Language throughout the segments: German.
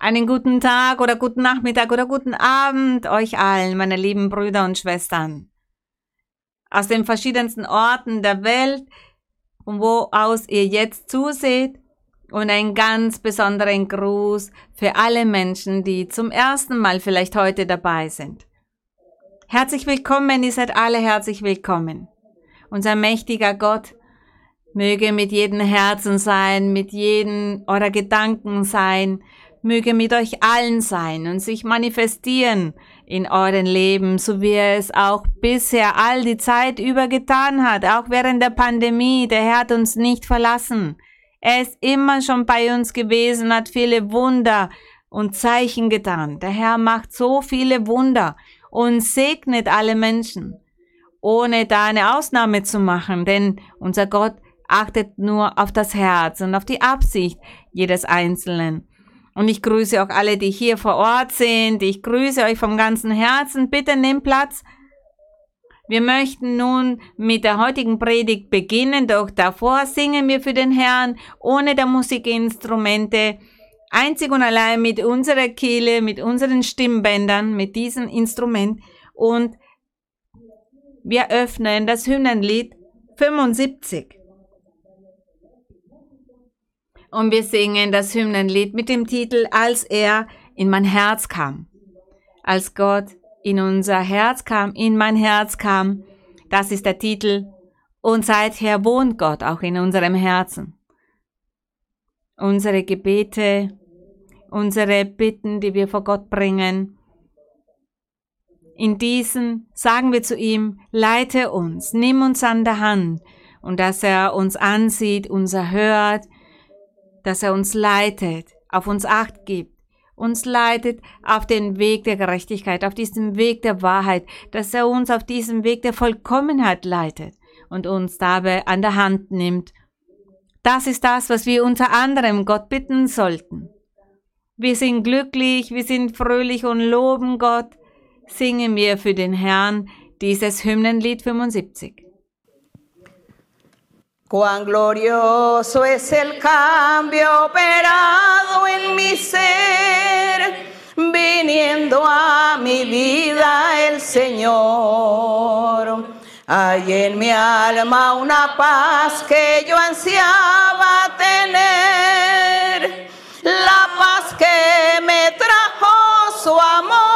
Einen guten Tag oder guten Nachmittag oder guten Abend euch allen, meine lieben Brüder und Schwestern. Aus den verschiedensten Orten der Welt, von wo aus ihr jetzt zuseht und einen ganz besonderen Gruß für alle Menschen, die zum ersten Mal vielleicht heute dabei sind. Herzlich willkommen, ihr seid alle herzlich willkommen. Unser mächtiger Gott möge mit jedem Herzen sein, mit jedem eurer Gedanken sein, möge mit euch allen sein und sich manifestieren in euren Leben, so wie er es auch bisher all die Zeit über getan hat, auch während der Pandemie. Der Herr hat uns nicht verlassen. Er ist immer schon bei uns gewesen, hat viele Wunder und Zeichen getan. Der Herr macht so viele Wunder und segnet alle Menschen, ohne da eine Ausnahme zu machen, denn unser Gott achtet nur auf das Herz und auf die Absicht jedes Einzelnen. Und ich grüße auch alle, die hier vor Ort sind. Ich grüße euch vom ganzen Herzen. Bitte nehmt Platz. Wir möchten nun mit der heutigen Predigt beginnen, doch davor singen wir für den Herrn ohne der Musikinstrumente, einzig und allein mit unserer Kehle, mit unseren Stimmbändern, mit diesem Instrument und wir öffnen das Hymnenlied 75. Und wir singen das Hymnenlied mit dem Titel Als er in mein Herz kam. Als Gott in unser Herz kam, in mein Herz kam. Das ist der Titel. Und seither wohnt Gott auch in unserem Herzen. Unsere Gebete, unsere Bitten, die wir vor Gott bringen, in diesen sagen wir zu ihm, leite uns, nimm uns an der Hand und dass er uns ansieht, uns erhört, dass er uns leitet, auf uns acht gibt uns leitet auf den Weg der Gerechtigkeit, auf diesem Weg der Wahrheit, dass er uns auf diesem Weg der Vollkommenheit leitet und uns dabei an der Hand nimmt. Das ist das, was wir unter anderem Gott bitten sollten. Wir sind glücklich, wir sind fröhlich und loben Gott. Singen wir für den Herrn dieses Hymnenlied 75. Cuán glorioso es el cambio operado en mi ser, viniendo a mi vida el Señor. Hay en mi alma una paz que yo ansiaba tener, la paz que me trajo su amor.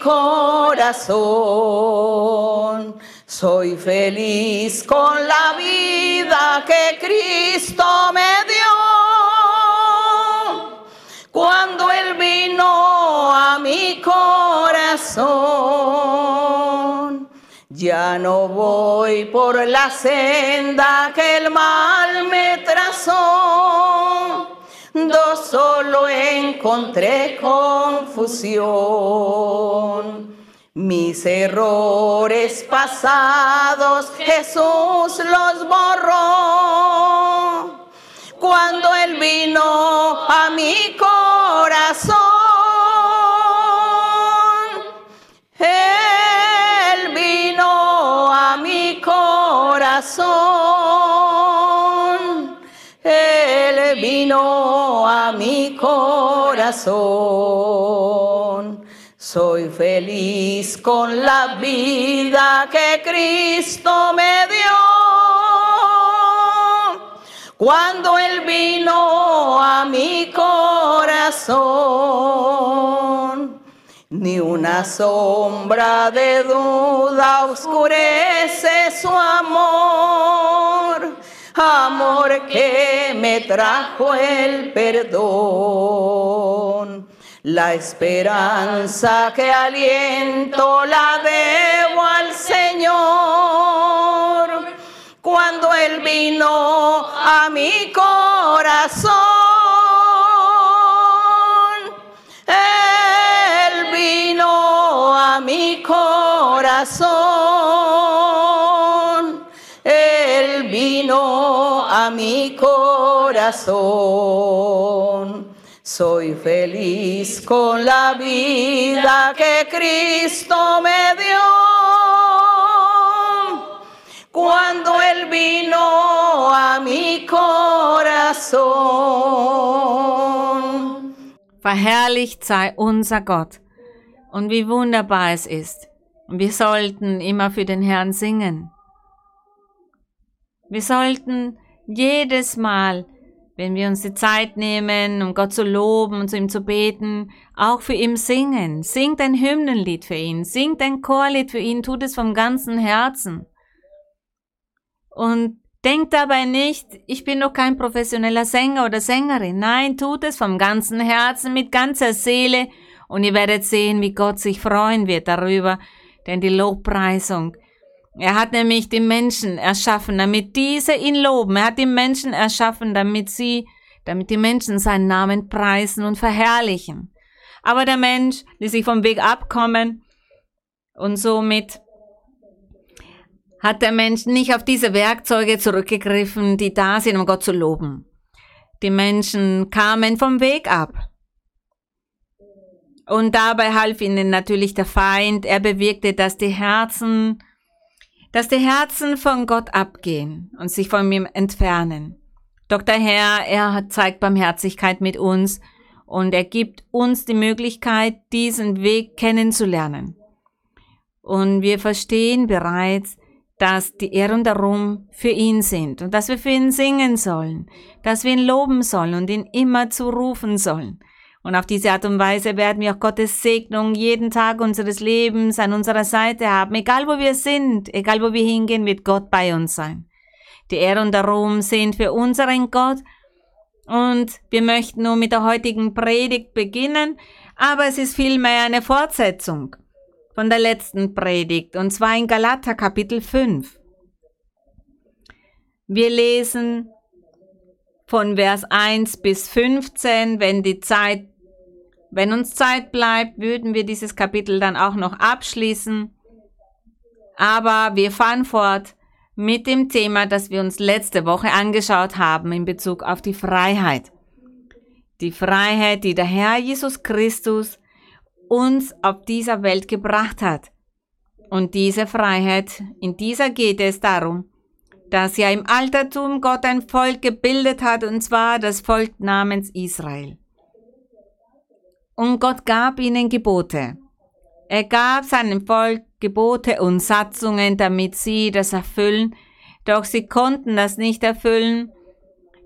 Corazón. Soy feliz con la vida que Cristo me dio. Cuando Él vino a mi corazón, ya no voy por la senda que el mal me trazó do solo encontré confusión. Mis errores pasados Jesús los borró. Cuando Él vino a mi corazón, Él corazón. Soy feliz con la vida que Cristo me dio. Cuando Él vino a mi corazón, ni una sombra de duda oscurece su amor. Amor que me trajo el perdón la esperanza que aliento la debo al Señor. Cuando Él vino a mi corazón, Él vino a mi corazón. Mi corazón Soy feliz con la vida que Cristo me dio. Cuando Él vino a mi corazón. Verherrlicht sei unser Gott. Und wie wunderbar es ist. Und wir sollten immer für den Herrn singen. Wir sollten jedes Mal, wenn wir uns die Zeit nehmen, um Gott zu loben und zu ihm zu beten, auch für ihn singen. Singt ein Hymnenlied für ihn, singt ein Chorlied für ihn, tut es vom ganzen Herzen. Und denkt dabei nicht, ich bin noch kein professioneller Sänger oder Sängerin. Nein, tut es vom ganzen Herzen, mit ganzer Seele und ihr werdet sehen, wie Gott sich freuen wird darüber, denn die Lobpreisung er hat nämlich die Menschen erschaffen, damit diese ihn loben. Er hat die Menschen erschaffen, damit sie, damit die Menschen seinen Namen preisen und verherrlichen. Aber der Mensch ließ sich vom Weg abkommen und somit hat der Mensch nicht auf diese Werkzeuge zurückgegriffen, die da sind, um Gott zu loben. Die Menschen kamen vom Weg ab. Und dabei half ihnen natürlich der Feind. Er bewirkte, dass die Herzen dass die Herzen von Gott abgehen und sich von ihm entfernen. Dr. Herr, er zeigt Barmherzigkeit mit uns und er gibt uns die Möglichkeit, diesen Weg kennenzulernen. Und wir verstehen bereits, dass die Ehre und der Ruhm für ihn sind und dass wir für ihn singen sollen, dass wir ihn loben sollen und ihn immer zurufen sollen. Und auf diese Art und Weise werden wir auch Gottes Segnung jeden Tag unseres Lebens an unserer Seite haben. Egal wo wir sind, egal wo wir hingehen, wird Gott bei uns sein. Die Ehre und der Ruhm sind für unseren Gott. Und wir möchten nun mit der heutigen Predigt beginnen, aber es ist vielmehr eine Fortsetzung von der letzten Predigt, und zwar in Galater Kapitel 5. Wir lesen von Vers 1 bis 15, wenn die Zeit wenn uns Zeit bleibt, würden wir dieses Kapitel dann auch noch abschließen. Aber wir fahren fort mit dem Thema, das wir uns letzte Woche angeschaut haben in Bezug auf die Freiheit. Die Freiheit, die der Herr Jesus Christus uns auf dieser Welt gebracht hat. Und diese Freiheit, in dieser geht es darum, dass ja im Altertum Gott ein Volk gebildet hat, und zwar das Volk namens Israel. Und Gott gab ihnen Gebote. Er gab seinem Volk Gebote und Satzungen, damit sie das erfüllen, doch sie konnten das nicht erfüllen.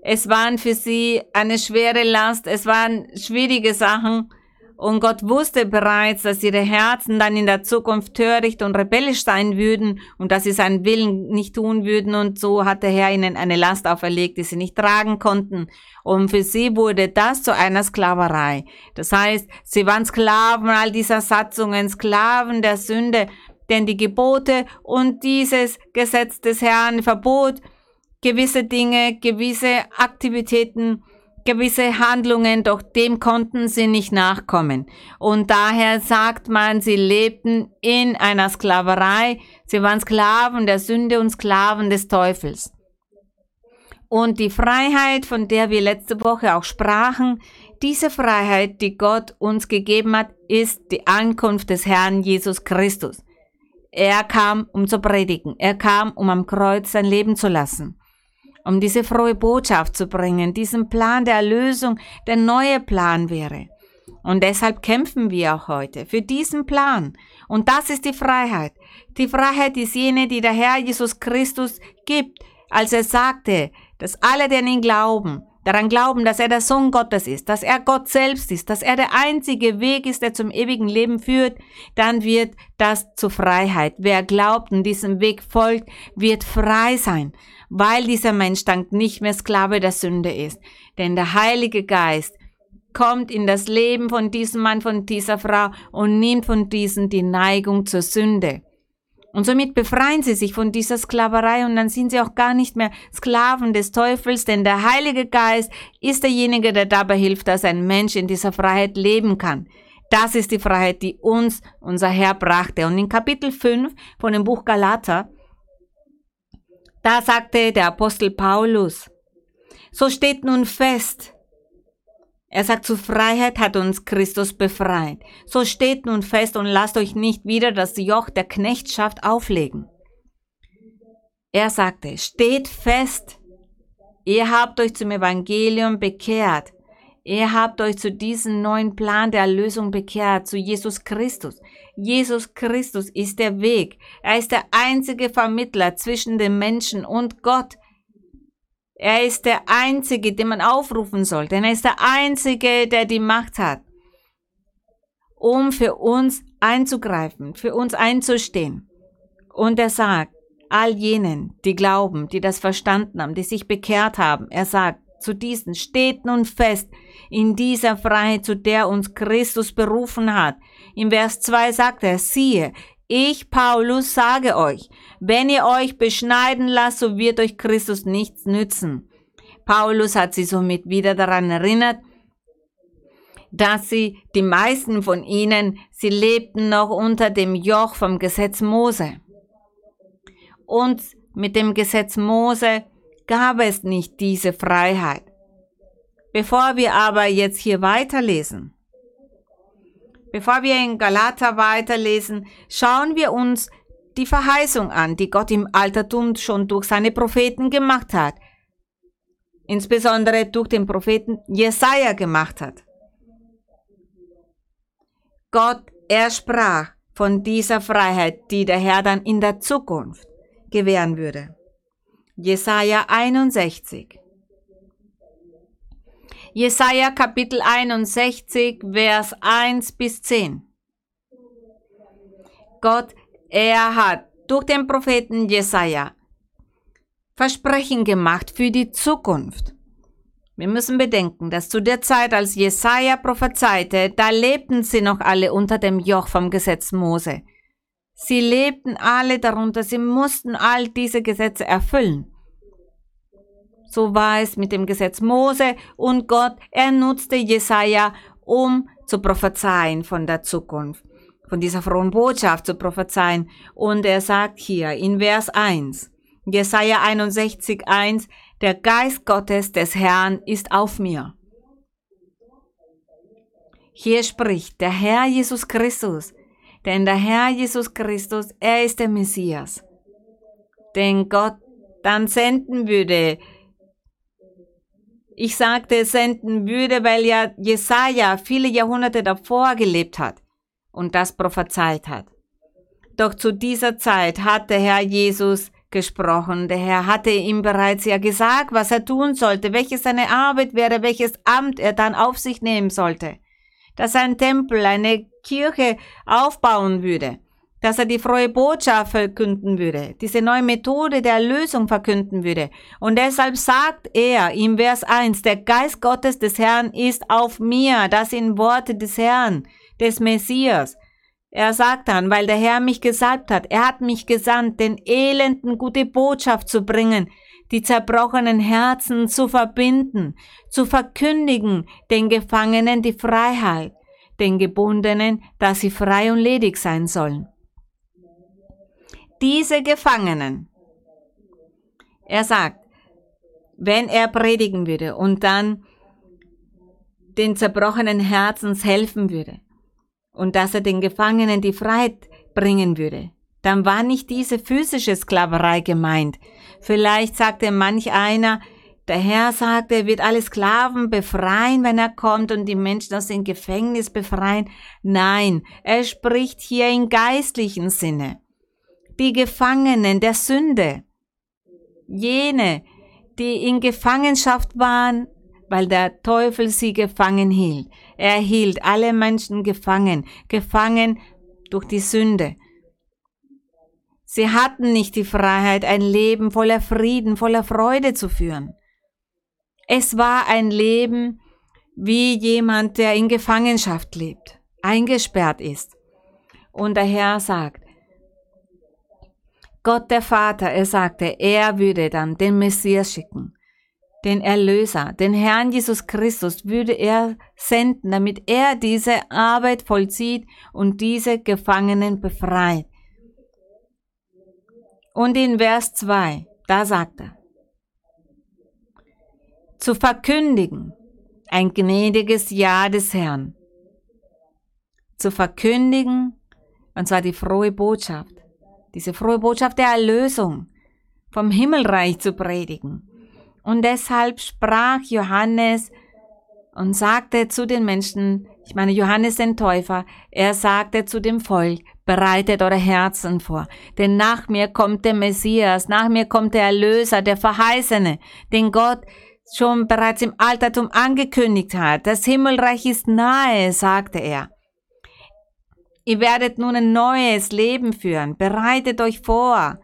Es waren für sie eine schwere Last, es waren schwierige Sachen und Gott wusste bereits, dass ihre Herzen dann in der Zukunft töricht und rebellisch sein würden und dass sie seinen Willen nicht tun würden. Und so hat der Herr ihnen eine Last auferlegt, die sie nicht tragen konnten. Und für sie wurde das zu einer Sklaverei. Das heißt, sie waren Sklaven all dieser Satzungen, Sklaven der Sünde. Denn die Gebote und dieses Gesetz des Herrn verbot gewisse Dinge, gewisse Aktivitäten, gewisse Handlungen, doch dem konnten sie nicht nachkommen. Und daher sagt man, sie lebten in einer Sklaverei, sie waren Sklaven der Sünde und Sklaven des Teufels. Und die Freiheit, von der wir letzte Woche auch sprachen, diese Freiheit, die Gott uns gegeben hat, ist die Ankunft des Herrn Jesus Christus. Er kam, um zu predigen. Er kam, um am Kreuz sein Leben zu lassen um diese frohe Botschaft zu bringen, diesen Plan der Erlösung, der neue Plan wäre. Und deshalb kämpfen wir auch heute für diesen Plan. Und das ist die Freiheit. Die Freiheit ist jene, die der Herr Jesus Christus gibt, als er sagte, dass alle, die an ihn glauben, daran glauben, dass er der Sohn Gottes ist, dass er Gott selbst ist, dass er der einzige Weg ist, der zum ewigen Leben führt, dann wird das zur Freiheit. Wer glaubt und diesem Weg folgt, wird frei sein weil dieser Mensch dann nicht mehr Sklave der Sünde ist. Denn der Heilige Geist kommt in das Leben von diesem Mann, von dieser Frau und nimmt von diesen die Neigung zur Sünde. Und somit befreien sie sich von dieser Sklaverei und dann sind sie auch gar nicht mehr Sklaven des Teufels, denn der Heilige Geist ist derjenige, der dabei hilft, dass ein Mensch in dieser Freiheit leben kann. Das ist die Freiheit, die uns unser Herr brachte. Und in Kapitel 5 von dem Buch Galater da sagte der Apostel Paulus, so steht nun fest, Er sagt, zu Freiheit hat uns Christus befreit. So steht nun fest und lasst euch nicht wieder das Joch der Knechtschaft auflegen. Er sagte, steht fest, ihr habt euch zum Evangelium bekehrt. Ihr habt euch zu diesem neuen Plan der Erlösung bekehrt, zu Jesus Christus. Jesus Christus ist der Weg. Er ist der einzige Vermittler zwischen dem Menschen und Gott. Er ist der Einzige, den man aufrufen soll, denn er ist der Einzige, der die Macht hat, um für uns einzugreifen, für uns einzustehen. Und er sagt, all jenen, die glauben, die das verstanden haben, die sich bekehrt haben, er sagt, zu diesen steht nun fest in dieser Freiheit, zu der uns Christus berufen hat. Im Vers 2 sagt er, siehe, ich, Paulus, sage euch, wenn ihr euch beschneiden lasst, so wird euch Christus nichts nützen. Paulus hat sie somit wieder daran erinnert, dass sie, die meisten von ihnen, sie lebten noch unter dem Joch vom Gesetz Mose. Und mit dem Gesetz Mose gab es nicht diese Freiheit. Bevor wir aber jetzt hier weiterlesen, Bevor wir in Galater weiterlesen, schauen wir uns die Verheißung an, die Gott im Altertum schon durch seine Propheten gemacht hat. Insbesondere durch den Propheten Jesaja gemacht hat. Gott, er sprach von dieser Freiheit, die der Herr dann in der Zukunft gewähren würde. Jesaja 61. Jesaja Kapitel 61, Vers 1 bis 10. Gott, er hat durch den Propheten Jesaja Versprechen gemacht für die Zukunft. Wir müssen bedenken, dass zu der Zeit, als Jesaja prophezeite, da lebten sie noch alle unter dem Joch vom Gesetz Mose. Sie lebten alle darunter, sie mussten all diese Gesetze erfüllen. So war es mit dem Gesetz Mose und Gott, er nutzte Jesaja, um zu prophezeien von der Zukunft, von dieser frohen Botschaft zu prophezeien. Und er sagt hier in Vers 1, Jesaja 61, 1, der Geist Gottes des Herrn ist auf mir. Hier spricht der Herr Jesus Christus, denn der Herr Jesus Christus, er ist der Messias, den Gott dann senden würde, ich sagte, senden würde, weil ja Jesaja viele Jahrhunderte davor gelebt hat und das prophezeit hat. Doch zu dieser Zeit hat der Herr Jesus gesprochen. Der Herr hatte ihm bereits ja gesagt, was er tun sollte, welches seine Arbeit wäre, welches Amt er dann auf sich nehmen sollte. Dass er ein Tempel, eine Kirche aufbauen würde dass er die frohe Botschaft verkünden würde, diese neue Methode der Erlösung verkünden würde. Und deshalb sagt er im Vers 1, der Geist Gottes des Herrn ist auf mir, das sind Worte des Herrn, des Messias. Er sagt dann, weil der Herr mich gesalbt hat, er hat mich gesandt, den Elenden gute Botschaft zu bringen, die zerbrochenen Herzen zu verbinden, zu verkündigen, den Gefangenen die Freiheit, den Gebundenen, dass sie frei und ledig sein sollen diese Gefangenen. Er sagt, wenn er predigen würde und dann den zerbrochenen Herzens helfen würde und dass er den Gefangenen die Freiheit bringen würde, dann war nicht diese physische Sklaverei gemeint. Vielleicht sagte manch einer, der Herr sagt, er wird alle Sklaven befreien, wenn er kommt und die Menschen aus dem Gefängnis befreien. Nein, er spricht hier in geistlichen Sinne die Gefangenen der Sünde, jene, die in Gefangenschaft waren, weil der Teufel sie gefangen hielt. Er hielt alle Menschen gefangen, gefangen durch die Sünde. Sie hatten nicht die Freiheit, ein Leben voller Frieden, voller Freude zu führen. Es war ein Leben wie jemand, der in Gefangenschaft lebt, eingesperrt ist. Und der Herr sagt, Gott der Vater, er sagte, er würde dann den Messias schicken, den Erlöser, den Herrn Jesus Christus würde er senden, damit er diese Arbeit vollzieht und diese Gefangenen befreit. Und in Vers 2, da sagt er, zu verkündigen ein gnädiges Ja des Herrn zu verkündigen, und zwar die frohe Botschaft, diese frohe Botschaft der Erlösung vom Himmelreich zu predigen. Und deshalb sprach Johannes und sagte zu den Menschen, ich meine Johannes den Täufer, er sagte zu dem Volk, bereitet eure Herzen vor, denn nach mir kommt der Messias, nach mir kommt der Erlöser, der Verheißene, den Gott schon bereits im Altertum angekündigt hat. Das Himmelreich ist nahe, sagte er. Ihr werdet nun ein neues Leben führen. Bereitet euch vor,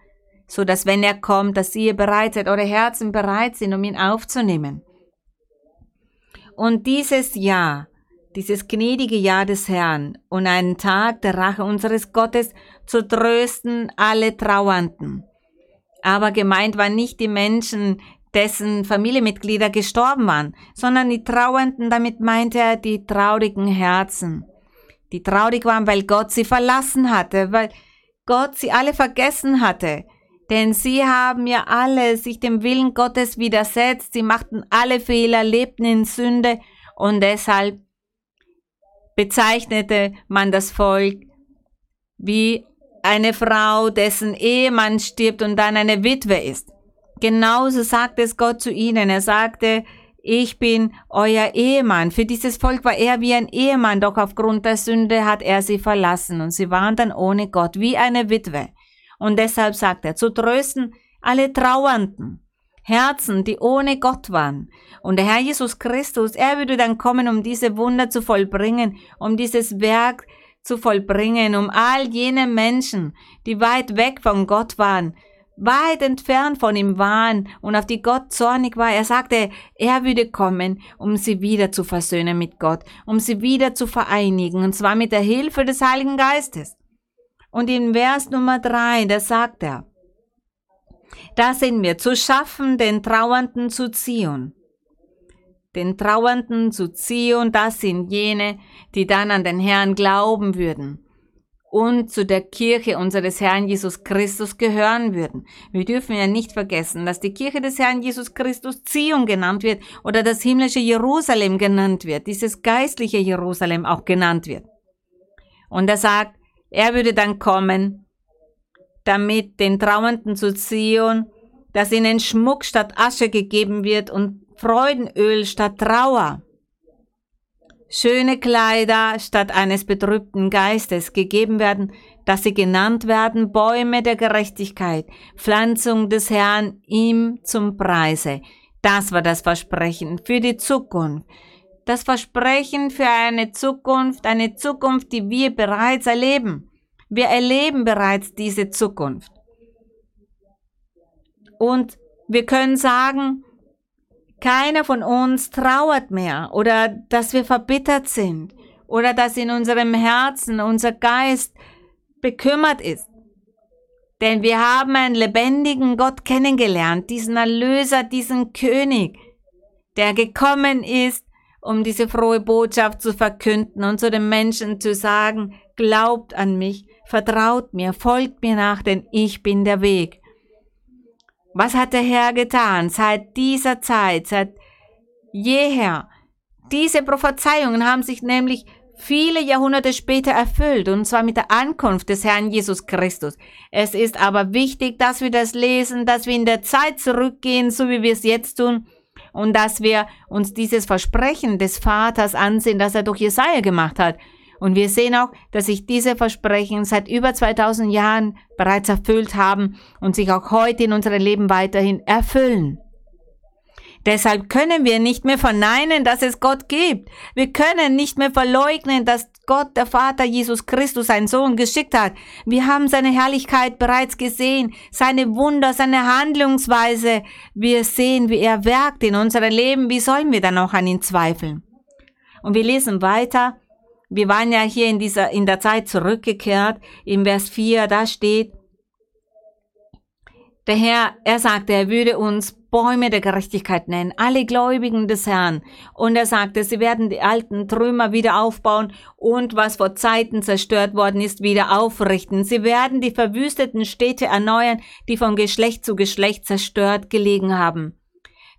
so dass wenn er kommt, dass ihr bereit seid, eure Herzen bereit sind, um ihn aufzunehmen. Und dieses Jahr, dieses gnädige Jahr des Herrn und einen Tag der Rache unseres Gottes zu trösten alle Trauernden. Aber gemeint waren nicht die Menschen, dessen Familienmitglieder gestorben waren, sondern die Trauernden, damit meinte er die traurigen Herzen, die traurig waren, weil Gott sie verlassen hatte, weil Gott sie alle vergessen hatte. Denn sie haben ja alle sich dem Willen Gottes widersetzt, sie machten alle Fehler, lebten in Sünde und deshalb bezeichnete man das Volk wie eine Frau, dessen Ehemann stirbt und dann eine Witwe ist. Genauso sagte es Gott zu ihnen. Er sagte, ich bin euer Ehemann. Für dieses Volk war er wie ein Ehemann, doch aufgrund der Sünde hat er sie verlassen und sie waren dann ohne Gott, wie eine Witwe. Und deshalb sagt er, zu trösten alle Trauernden, Herzen, die ohne Gott waren. Und der Herr Jesus Christus, er würde dann kommen, um diese Wunder zu vollbringen, um dieses Werk zu vollbringen, um all jene Menschen, die weit weg von Gott waren, weit entfernt von ihm waren und auf die Gott zornig war. Er sagte, er würde kommen, um sie wieder zu versöhnen mit Gott, um sie wieder zu vereinigen, und zwar mit der Hilfe des Heiligen Geistes. Und in Vers Nummer drei, da sagt er, da sind wir, zu schaffen, den Trauernden zu ziehen. Den Trauernden zu ziehen, das sind jene, die dann an den Herrn glauben würden und zu der Kirche unseres Herrn Jesus Christus gehören würden. Wir dürfen ja nicht vergessen, dass die Kirche des Herrn Jesus Christus Zion genannt wird oder das himmlische Jerusalem genannt wird, dieses geistliche Jerusalem auch genannt wird. Und er sagt, er würde dann kommen, damit den Trauernden zu Zion, dass ihnen Schmuck statt Asche gegeben wird und Freudenöl statt Trauer schöne Kleider statt eines betrübten Geistes gegeben werden, dass sie genannt werden Bäume der Gerechtigkeit, Pflanzung des Herrn ihm zum Preise. Das war das Versprechen für die Zukunft. Das Versprechen für eine Zukunft, eine Zukunft, die wir bereits erleben. Wir erleben bereits diese Zukunft. Und wir können sagen, keiner von uns trauert mehr oder dass wir verbittert sind oder dass in unserem Herzen unser Geist bekümmert ist. Denn wir haben einen lebendigen Gott kennengelernt, diesen Erlöser, diesen König, der gekommen ist, um diese frohe Botschaft zu verkünden und zu den Menschen zu sagen, glaubt an mich, vertraut mir, folgt mir nach, denn ich bin der Weg. Was hat der Herr getan seit dieser Zeit, seit jeher? Diese Prophezeiungen haben sich nämlich viele Jahrhunderte später erfüllt, und zwar mit der Ankunft des Herrn Jesus Christus. Es ist aber wichtig, dass wir das lesen, dass wir in der Zeit zurückgehen, so wie wir es jetzt tun, und dass wir uns dieses Versprechen des Vaters ansehen, das er durch Jesaja gemacht hat. Und wir sehen auch, dass sich diese Versprechen seit über 2000 Jahren bereits erfüllt haben und sich auch heute in unserem Leben weiterhin erfüllen. Deshalb können wir nicht mehr verneinen, dass es Gott gibt. Wir können nicht mehr verleugnen, dass Gott, der Vater Jesus Christus, seinen Sohn geschickt hat. Wir haben seine Herrlichkeit bereits gesehen, seine Wunder, seine Handlungsweise. Wir sehen, wie er werkt in unserem Leben. Wie sollen wir dann noch an ihn zweifeln? Und wir lesen weiter wir waren ja hier in dieser, in der Zeit zurückgekehrt. Im Vers 4, da steht, der Herr, er sagte, er würde uns Bäume der Gerechtigkeit nennen, alle Gläubigen des Herrn. Und er sagte, sie werden die alten Trümmer wieder aufbauen und was vor Zeiten zerstört worden ist, wieder aufrichten. Sie werden die verwüsteten Städte erneuern, die von Geschlecht zu Geschlecht zerstört gelegen haben.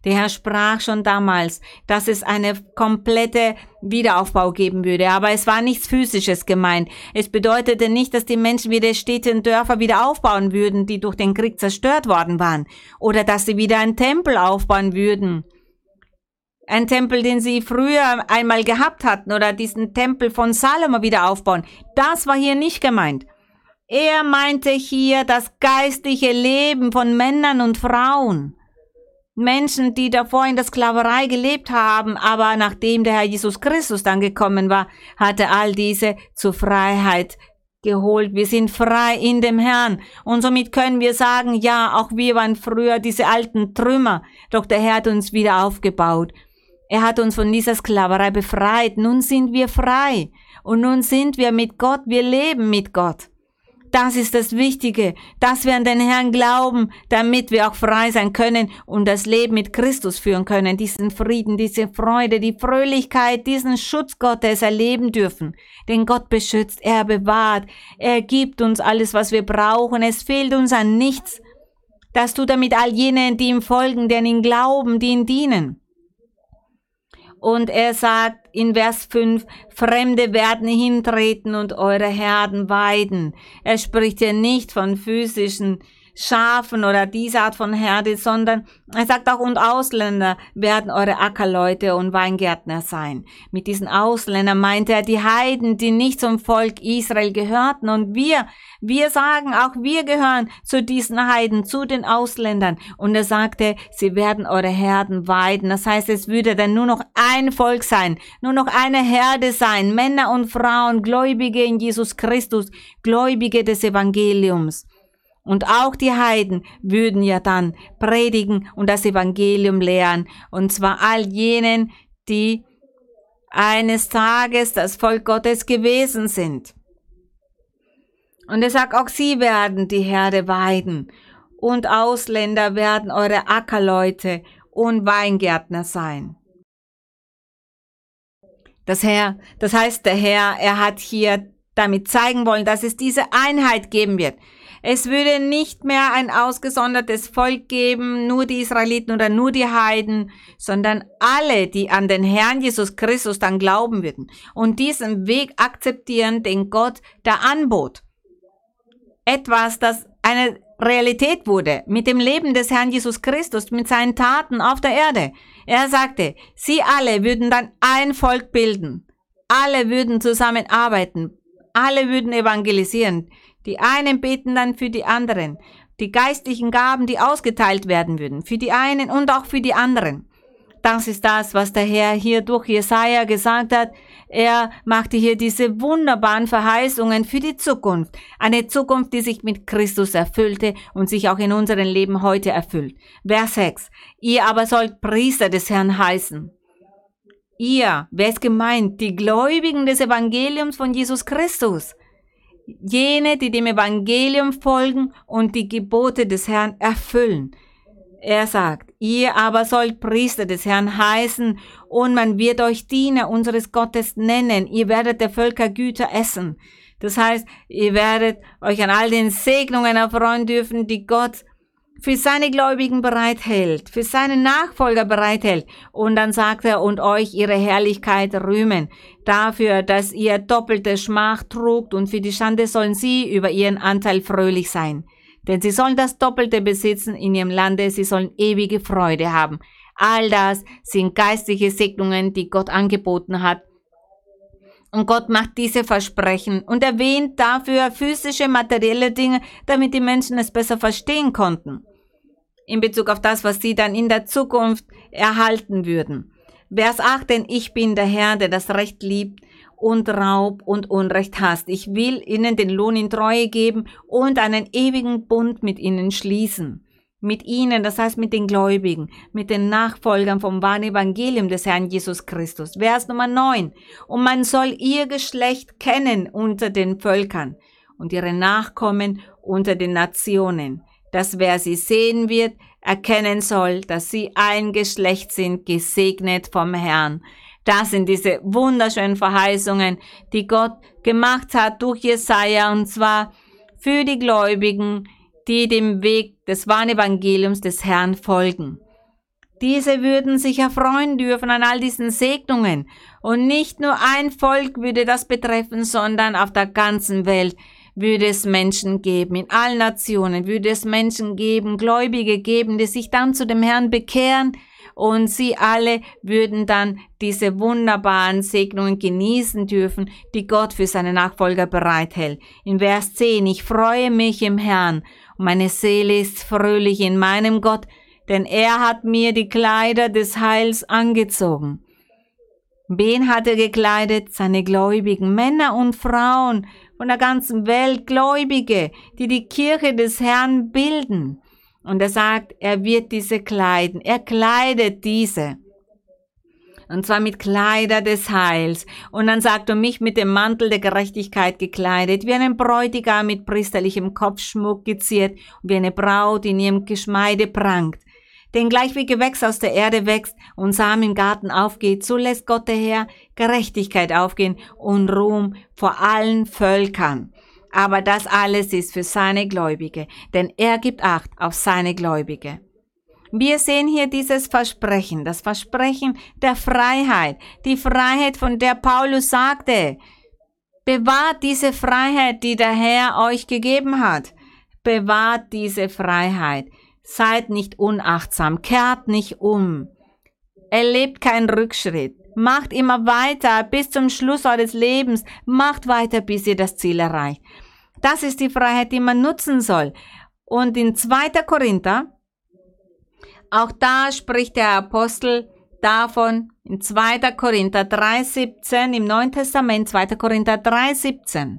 Der Herr sprach schon damals, dass es eine komplette Wiederaufbau geben würde, aber es war nichts Physisches gemeint. Es bedeutete nicht, dass die Menschen wieder Städte und Dörfer wieder aufbauen würden, die durch den Krieg zerstört worden waren, oder dass sie wieder einen Tempel aufbauen würden. Ein Tempel, den sie früher einmal gehabt hatten, oder diesen Tempel von Salomo wieder aufbauen. Das war hier nicht gemeint. Er meinte hier das geistliche Leben von Männern und Frauen. Menschen, die davor in der Sklaverei gelebt haben, aber nachdem der Herr Jesus Christus dann gekommen war, hatte all diese zur Freiheit geholt. Wir sind frei in dem Herrn. Und somit können wir sagen, ja, auch wir waren früher diese alten Trümmer, doch der Herr hat uns wieder aufgebaut. Er hat uns von dieser Sklaverei befreit. Nun sind wir frei. Und nun sind wir mit Gott, wir leben mit Gott. Das ist das Wichtige, dass wir an den Herrn glauben, damit wir auch frei sein können und das Leben mit Christus führen können, diesen Frieden, diese Freude, die Fröhlichkeit, diesen Schutz Gottes erleben dürfen. Denn Gott beschützt, er bewahrt, er gibt uns alles, was wir brauchen, es fehlt uns an nichts. Das tut er mit all jenen, die ihm folgen, die an ihn glauben, die ihn dienen. Und er sagt in Vers 5, Fremde werden hintreten und eure Herden weiden. Er spricht hier nicht von physischen Schafen oder diese Art von Herde, sondern er sagt auch, und Ausländer werden eure Ackerleute und Weingärtner sein. Mit diesen Ausländern meint er die Heiden, die nicht zum Volk Israel gehörten. Und wir, wir sagen, auch wir gehören zu diesen Heiden, zu den Ausländern. Und er sagte, sie werden eure Herden weiden. Das heißt, es würde dann nur noch ein Volk sein, nur noch eine Herde sein, Männer und Frauen, Gläubige in Jesus Christus, Gläubige des Evangeliums. Und auch die Heiden würden ja dann predigen und das Evangelium lehren. Und zwar all jenen, die eines Tages das Volk Gottes gewesen sind. Und er sagt, auch sie werden die Herde weiden. Und Ausländer werden eure Ackerleute und Weingärtner sein. Das Herr, das heißt, der Herr, er hat hier damit zeigen wollen, dass es diese Einheit geben wird. Es würde nicht mehr ein ausgesondertes Volk geben, nur die Israeliten oder nur die Heiden, sondern alle, die an den Herrn Jesus Christus dann glauben würden und diesen Weg akzeptieren, den Gott da anbot. Etwas, das eine Realität wurde mit dem Leben des Herrn Jesus Christus, mit seinen Taten auf der Erde. Er sagte, sie alle würden dann ein Volk bilden. Alle würden zusammenarbeiten. Alle würden evangelisieren. Die einen beten dann für die anderen. Die geistlichen Gaben, die ausgeteilt werden würden, für die einen und auch für die anderen. Das ist das, was der Herr hier durch Jesaja gesagt hat. Er machte hier diese wunderbaren Verheißungen für die Zukunft. Eine Zukunft, die sich mit Christus erfüllte und sich auch in unserem Leben heute erfüllt. Vers 6. Ihr aber sollt Priester des Herrn heißen. Ihr, wer ist gemeint? Die Gläubigen des Evangeliums von Jesus Christus jene, die dem Evangelium folgen und die Gebote des Herrn erfüllen. Er sagt, ihr aber sollt Priester des Herrn heißen und man wird euch Diener unseres Gottes nennen. Ihr werdet der Völker Güter essen. Das heißt, ihr werdet euch an all den Segnungen erfreuen dürfen, die Gott für seine Gläubigen bereithält, für seine Nachfolger bereithält. Und dann sagt er, und euch ihre Herrlichkeit rühmen, dafür, dass ihr doppelte Schmach trugt, und für die Schande sollen sie über ihren Anteil fröhlich sein. Denn sie sollen das Doppelte besitzen in ihrem Lande, sie sollen ewige Freude haben. All das sind geistliche Segnungen, die Gott angeboten hat. Und Gott macht diese Versprechen und erwähnt dafür physische, materielle Dinge, damit die Menschen es besser verstehen konnten in Bezug auf das, was sie dann in der Zukunft erhalten würden. Vers 8, denn ich bin der Herr, der das Recht liebt und Raub und Unrecht hasst. Ich will ihnen den Lohn in Treue geben und einen ewigen Bund mit ihnen schließen. Mit ihnen, das heißt mit den Gläubigen, mit den Nachfolgern vom wahren Evangelium des Herrn Jesus Christus. Vers Nummer 9. Und man soll ihr Geschlecht kennen unter den Völkern und ihre Nachkommen unter den Nationen dass wer sie sehen wird, erkennen soll, dass sie ein Geschlecht sind, gesegnet vom Herrn. Das sind diese wunderschönen Verheißungen, die Gott gemacht hat durch Jesaja, und zwar für die Gläubigen, die dem Weg des wahren Evangeliums des Herrn folgen. Diese würden sich erfreuen dürfen an all diesen Segnungen. Und nicht nur ein Volk würde das betreffen, sondern auf der ganzen Welt würde es Menschen geben, in allen Nationen würde es Menschen geben, Gläubige geben, die sich dann zu dem Herrn bekehren und sie alle würden dann diese wunderbaren Segnungen genießen dürfen, die Gott für seine Nachfolger bereithält. In Vers 10, ich freue mich im Herrn meine Seele ist fröhlich in meinem Gott, denn er hat mir die Kleider des Heils angezogen. Wen hat er gekleidet? Seine Gläubigen, Männer und Frauen von der ganzen Welt, Gläubige, die die Kirche des Herrn bilden. Und er sagt, er wird diese kleiden. Er kleidet diese. Und zwar mit Kleider des Heils. Und dann sagt er mich mit dem Mantel der Gerechtigkeit gekleidet, wie einen Bräutigam mit priesterlichem Kopfschmuck geziert wie eine Braut in ihrem Geschmeide prangt. Denn gleich wie Gewächs aus der Erde wächst und Samen im Garten aufgeht, so lässt Gott der Herr Gerechtigkeit aufgehen und Ruhm vor allen Völkern. Aber das alles ist für seine Gläubige, denn er gibt Acht auf seine Gläubige. Wir sehen hier dieses Versprechen, das Versprechen der Freiheit, die Freiheit, von der Paulus sagte, bewahrt diese Freiheit, die der Herr euch gegeben hat. Bewahrt diese Freiheit. Seid nicht unachtsam, kehrt nicht um. Erlebt keinen Rückschritt. Macht immer weiter bis zum Schluss eures Lebens. Macht weiter, bis ihr das Ziel erreicht. Das ist die Freiheit, die man nutzen soll. Und in 2. Korinther, auch da spricht der Apostel davon, in 2. Korinther 3,17, im Neuen Testament 2. Korinther 3,17.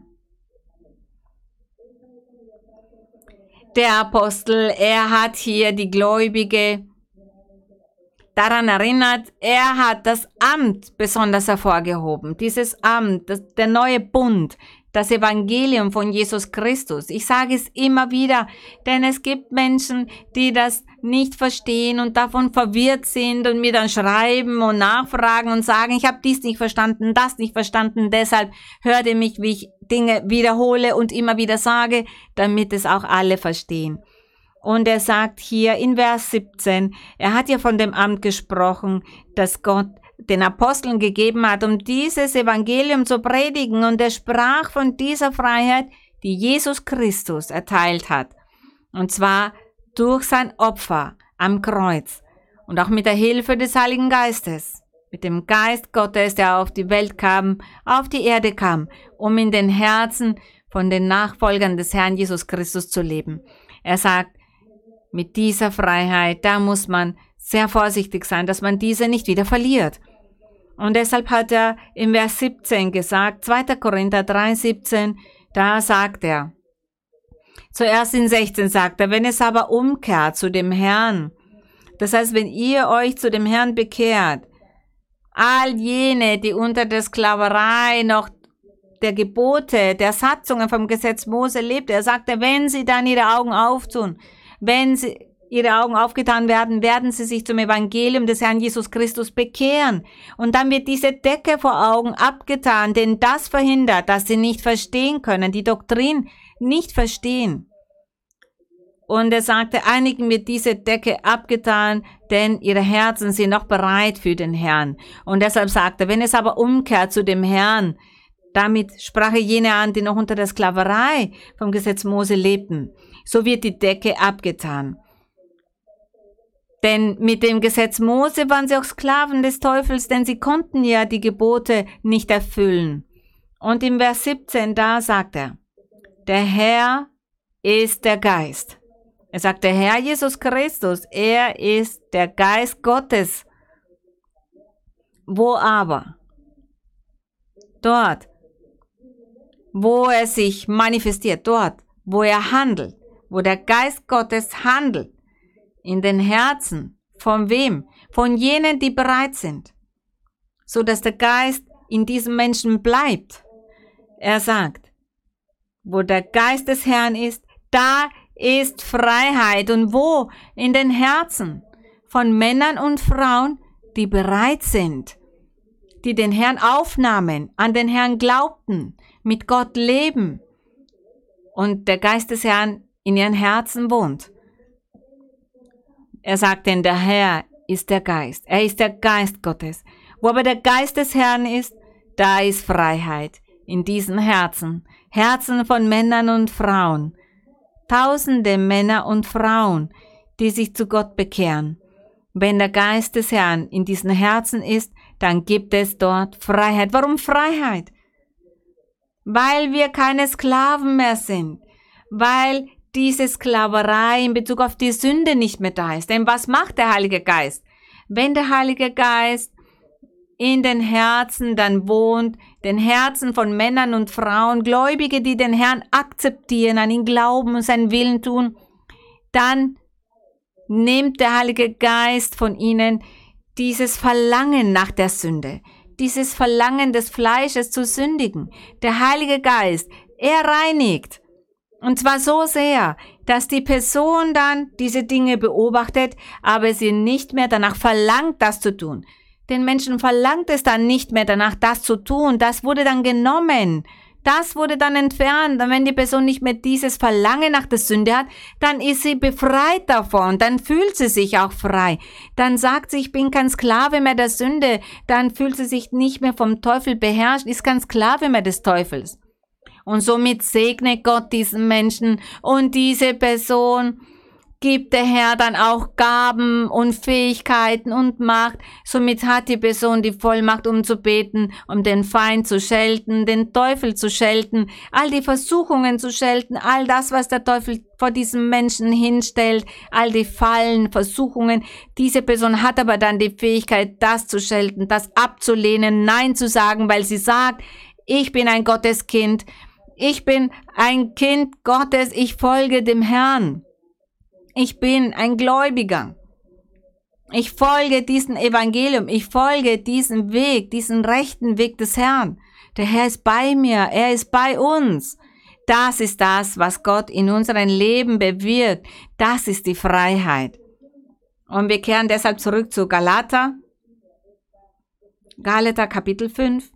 Der Apostel, er hat hier die Gläubige daran erinnert, er hat das Amt besonders hervorgehoben. Dieses Amt, das, der neue Bund, das Evangelium von Jesus Christus. Ich sage es immer wieder, denn es gibt Menschen, die das nicht verstehen und davon verwirrt sind und mir dann schreiben und nachfragen und sagen, ich habe dies nicht verstanden, das nicht verstanden, deshalb hört ihr mich, wie ich Dinge wiederhole und immer wieder sage, damit es auch alle verstehen. Und er sagt hier in Vers 17, er hat ja von dem Amt gesprochen, dass Gott den Aposteln gegeben hat, um dieses Evangelium zu predigen. Und er sprach von dieser Freiheit, die Jesus Christus erteilt hat. Und zwar durch sein Opfer am Kreuz und auch mit der Hilfe des Heiligen Geistes. Mit dem Geist Gottes, der auf die Welt kam, auf die Erde kam, um in den Herzen von den Nachfolgern des Herrn Jesus Christus zu leben. Er sagt, mit dieser Freiheit, da muss man sehr vorsichtig sein, dass man diese nicht wieder verliert. Und deshalb hat er im Vers 17 gesagt, 2. Korinther 3, 17, da sagt er, zuerst in 16 sagt er, wenn es aber umkehrt zu dem Herrn, das heißt, wenn ihr euch zu dem Herrn bekehrt, all jene, die unter der Sklaverei noch der Gebote, der Satzungen vom Gesetz Mose lebt, er sagte, wenn sie dann ihre Augen auftun, wenn sie ihre Augen aufgetan werden, werden sie sich zum Evangelium des Herrn Jesus Christus bekehren. Und dann wird diese Decke vor Augen abgetan, denn das verhindert, dass sie nicht verstehen können, die Doktrin nicht verstehen. Und er sagte, einigen wird diese Decke abgetan, denn ihre Herzen sind noch bereit für den Herrn. Und deshalb sagte, wenn es aber umkehrt zu dem Herrn, damit sprach er jene an, die noch unter der Sklaverei vom Gesetz Mose lebten, so wird die Decke abgetan. Denn mit dem Gesetz Mose waren sie auch Sklaven des Teufels, denn sie konnten ja die Gebote nicht erfüllen. Und im Vers 17, da sagt er, der Herr ist der Geist. Er sagt, der Herr Jesus Christus, er ist der Geist Gottes. Wo aber? Dort, wo er sich manifestiert, dort, wo er handelt, wo der Geist Gottes handelt, in den Herzen. Von wem? Von jenen, die bereit sind, so dass der Geist in diesem Menschen bleibt. Er sagt, wo der Geist des Herrn ist, da ist Freiheit. Und wo? In den Herzen von Männern und Frauen, die bereit sind, die den Herrn aufnahmen, an den Herrn glaubten, mit Gott leben und der Geist des Herrn in ihren Herzen wohnt. Er sagt denn, der Herr ist der Geist. Er ist der Geist Gottes. Wo aber der Geist des Herrn ist, da ist Freiheit in diesen Herzen. Herzen von Männern und Frauen. Tausende Männer und Frauen, die sich zu Gott bekehren. Wenn der Geist des Herrn in diesen Herzen ist, dann gibt es dort Freiheit. Warum Freiheit? Weil wir keine Sklaven mehr sind. Weil diese Sklaverei in Bezug auf die Sünde nicht mehr da ist. Denn was macht der Heilige Geist? Wenn der Heilige Geist in den Herzen dann wohnt, den Herzen von Männern und Frauen, Gläubige, die den Herrn akzeptieren, an ihn glauben und seinen Willen tun, dann nimmt der Heilige Geist von ihnen dieses Verlangen nach der Sünde, dieses Verlangen des Fleisches zu sündigen. Der Heilige Geist, er reinigt. Und zwar so sehr, dass die Person dann diese Dinge beobachtet, aber sie nicht mehr danach verlangt, das zu tun. Den Menschen verlangt es dann nicht mehr danach, das zu tun. Das wurde dann genommen. Das wurde dann entfernt. Und wenn die Person nicht mehr dieses Verlangen nach der Sünde hat, dann ist sie befreit davon. Dann fühlt sie sich auch frei. Dann sagt sie, ich bin kein Sklave mehr der Sünde. Dann fühlt sie sich nicht mehr vom Teufel beherrscht, ist kein Sklave mehr des Teufels. Und somit segne Gott diesen Menschen und diese Person gibt der Herr dann auch Gaben und Fähigkeiten und Macht. Somit hat die Person die Vollmacht, um zu beten, um den Feind zu schelten, den Teufel zu schelten, all die Versuchungen zu schelten, all das, was der Teufel vor diesem Menschen hinstellt, all die Fallen, Versuchungen. Diese Person hat aber dann die Fähigkeit, das zu schelten, das abzulehnen, Nein zu sagen, weil sie sagt, ich bin ein Gotteskind, ich bin ein Kind Gottes, ich folge dem Herrn. Ich bin ein Gläubiger. Ich folge diesem Evangelium. Ich folge diesem Weg, diesen rechten Weg des Herrn. Der Herr ist bei mir. Er ist bei uns. Das ist das, was Gott in unserem Leben bewirkt. Das ist die Freiheit. Und wir kehren deshalb zurück zu Galater. Galater Kapitel 5.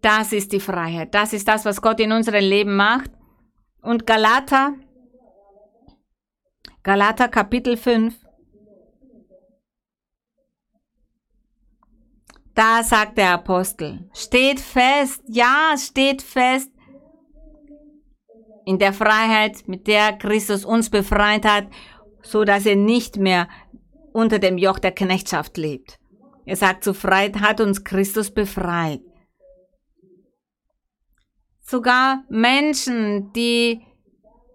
Das ist die Freiheit. Das ist das, was Gott in unserem Leben macht. Und Galater, Galater Kapitel 5, da sagt der Apostel, steht fest, ja, steht fest in der Freiheit, mit der Christus uns befreit hat, so dass er nicht mehr unter dem Joch der Knechtschaft lebt. Er sagt, zu Freiheit hat uns Christus befreit. Sogar Menschen, die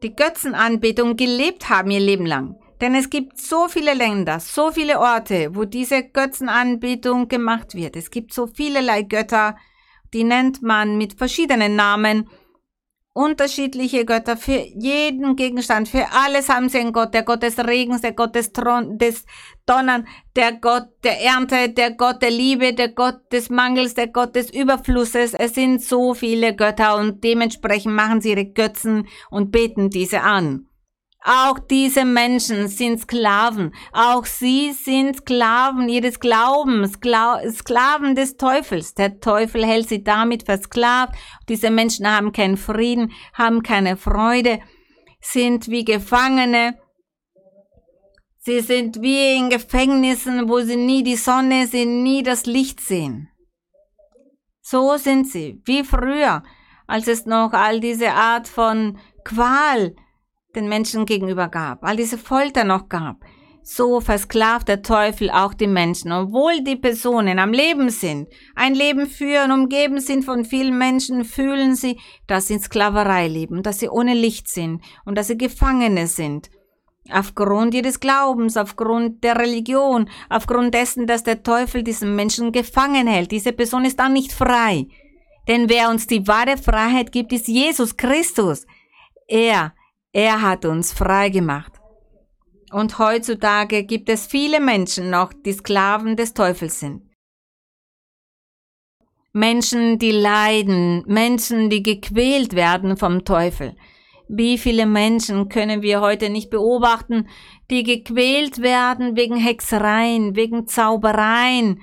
die Götzenanbetung gelebt haben ihr Leben lang. Denn es gibt so viele Länder, so viele Orte, wo diese Götzenanbetung gemacht wird. Es gibt so vielerlei Götter, die nennt man mit verschiedenen Namen unterschiedliche Götter für jeden Gegenstand, für alles haben sie einen Gott, der Gott des Regens, der Gott des, Tron des Donnern, der Gott der Ernte, der Gott der Liebe, der Gott des Mangels, der Gott des Überflusses. Es sind so viele Götter und dementsprechend machen sie ihre Götzen und beten diese an. Auch diese Menschen sind Sklaven. Auch sie sind Sklaven ihres Glaubens, Glau Sklaven des Teufels. Der Teufel hält sie damit versklavt. Diese Menschen haben keinen Frieden, haben keine Freude, sind wie Gefangene. Sie sind wie in Gefängnissen, wo sie nie die Sonne sehen, nie das Licht sehen. So sind sie, wie früher, als es noch all diese Art von Qual den Menschen gegenüber gab, all diese Folter noch gab, so versklavt der Teufel auch die Menschen, obwohl die Personen am Leben sind, ein Leben führen, umgeben sind von vielen Menschen, fühlen sie, dass sie in Sklaverei leben, dass sie ohne Licht sind und dass sie Gefangene sind. Aufgrund ihres Glaubens, aufgrund der Religion, aufgrund dessen, dass der Teufel diesen Menschen gefangen hält. Diese Person ist dann nicht frei. Denn wer uns die wahre Freiheit gibt, ist Jesus Christus. Er er hat uns frei gemacht. Und heutzutage gibt es viele Menschen noch, die Sklaven des Teufels sind. Menschen, die leiden, Menschen, die gequält werden vom Teufel. Wie viele Menschen können wir heute nicht beobachten, die gequält werden wegen Hexereien, wegen Zaubereien.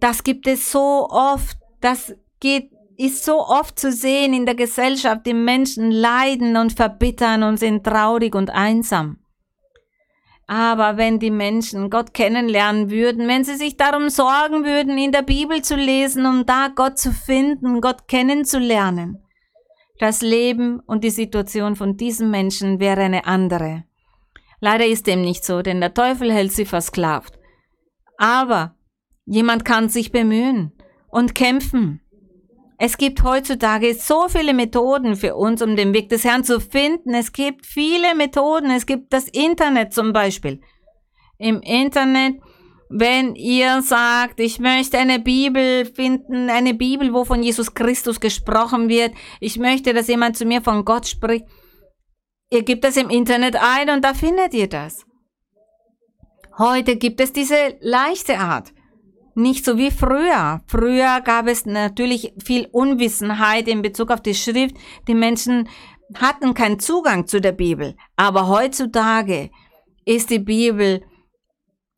Das gibt es so oft. Das geht ist so oft zu sehen in der Gesellschaft, die Menschen leiden und verbittern und sind traurig und einsam. Aber wenn die Menschen Gott kennenlernen würden, wenn sie sich darum sorgen würden, in der Bibel zu lesen, um da Gott zu finden, Gott kennenzulernen, das Leben und die Situation von diesen Menschen wäre eine andere. Leider ist dem nicht so, denn der Teufel hält sie versklavt. Aber jemand kann sich bemühen und kämpfen. Es gibt heutzutage so viele Methoden für uns, um den Weg des Herrn zu finden. Es gibt viele Methoden. Es gibt das Internet zum Beispiel. Im Internet, wenn ihr sagt, ich möchte eine Bibel finden, eine Bibel, wo von Jesus Christus gesprochen wird, ich möchte, dass jemand zu mir von Gott spricht, ihr gebt das im Internet ein und da findet ihr das. Heute gibt es diese leichte Art. Nicht so wie früher. Früher gab es natürlich viel Unwissenheit in Bezug auf die Schrift. Die Menschen hatten keinen Zugang zu der Bibel. Aber heutzutage ist die Bibel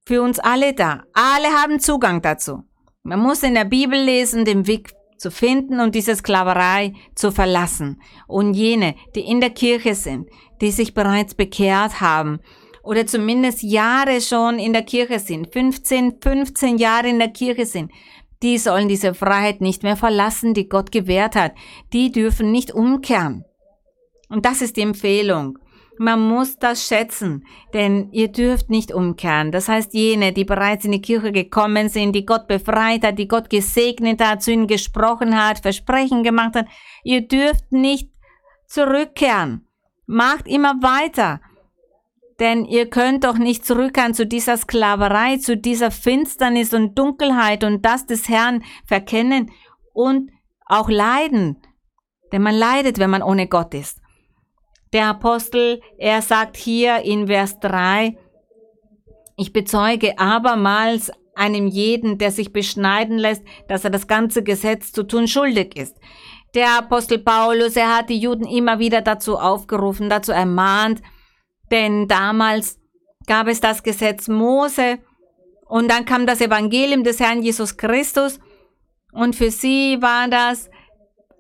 für uns alle da. Alle haben Zugang dazu. Man muss in der Bibel lesen, den Weg zu finden und diese Sklaverei zu verlassen. Und jene, die in der Kirche sind, die sich bereits bekehrt haben, oder zumindest Jahre schon in der Kirche sind, 15, 15 Jahre in der Kirche sind, die sollen diese Freiheit nicht mehr verlassen, die Gott gewährt hat. Die dürfen nicht umkehren. Und das ist die Empfehlung. Man muss das schätzen, denn ihr dürft nicht umkehren. Das heißt, jene, die bereits in die Kirche gekommen sind, die Gott befreit hat, die Gott gesegnet hat, zu ihnen gesprochen hat, Versprechen gemacht hat, ihr dürft nicht zurückkehren. Macht immer weiter. Denn ihr könnt doch nicht zurückkehren zu dieser Sklaverei, zu dieser Finsternis und Dunkelheit und das des Herrn verkennen und auch leiden. Denn man leidet, wenn man ohne Gott ist. Der Apostel, er sagt hier in Vers 3, ich bezeuge abermals einem jeden, der sich beschneiden lässt, dass er das ganze Gesetz zu tun schuldig ist. Der Apostel Paulus, er hat die Juden immer wieder dazu aufgerufen, dazu ermahnt, denn damals gab es das Gesetz Mose und dann kam das Evangelium des Herrn Jesus Christus und für sie war das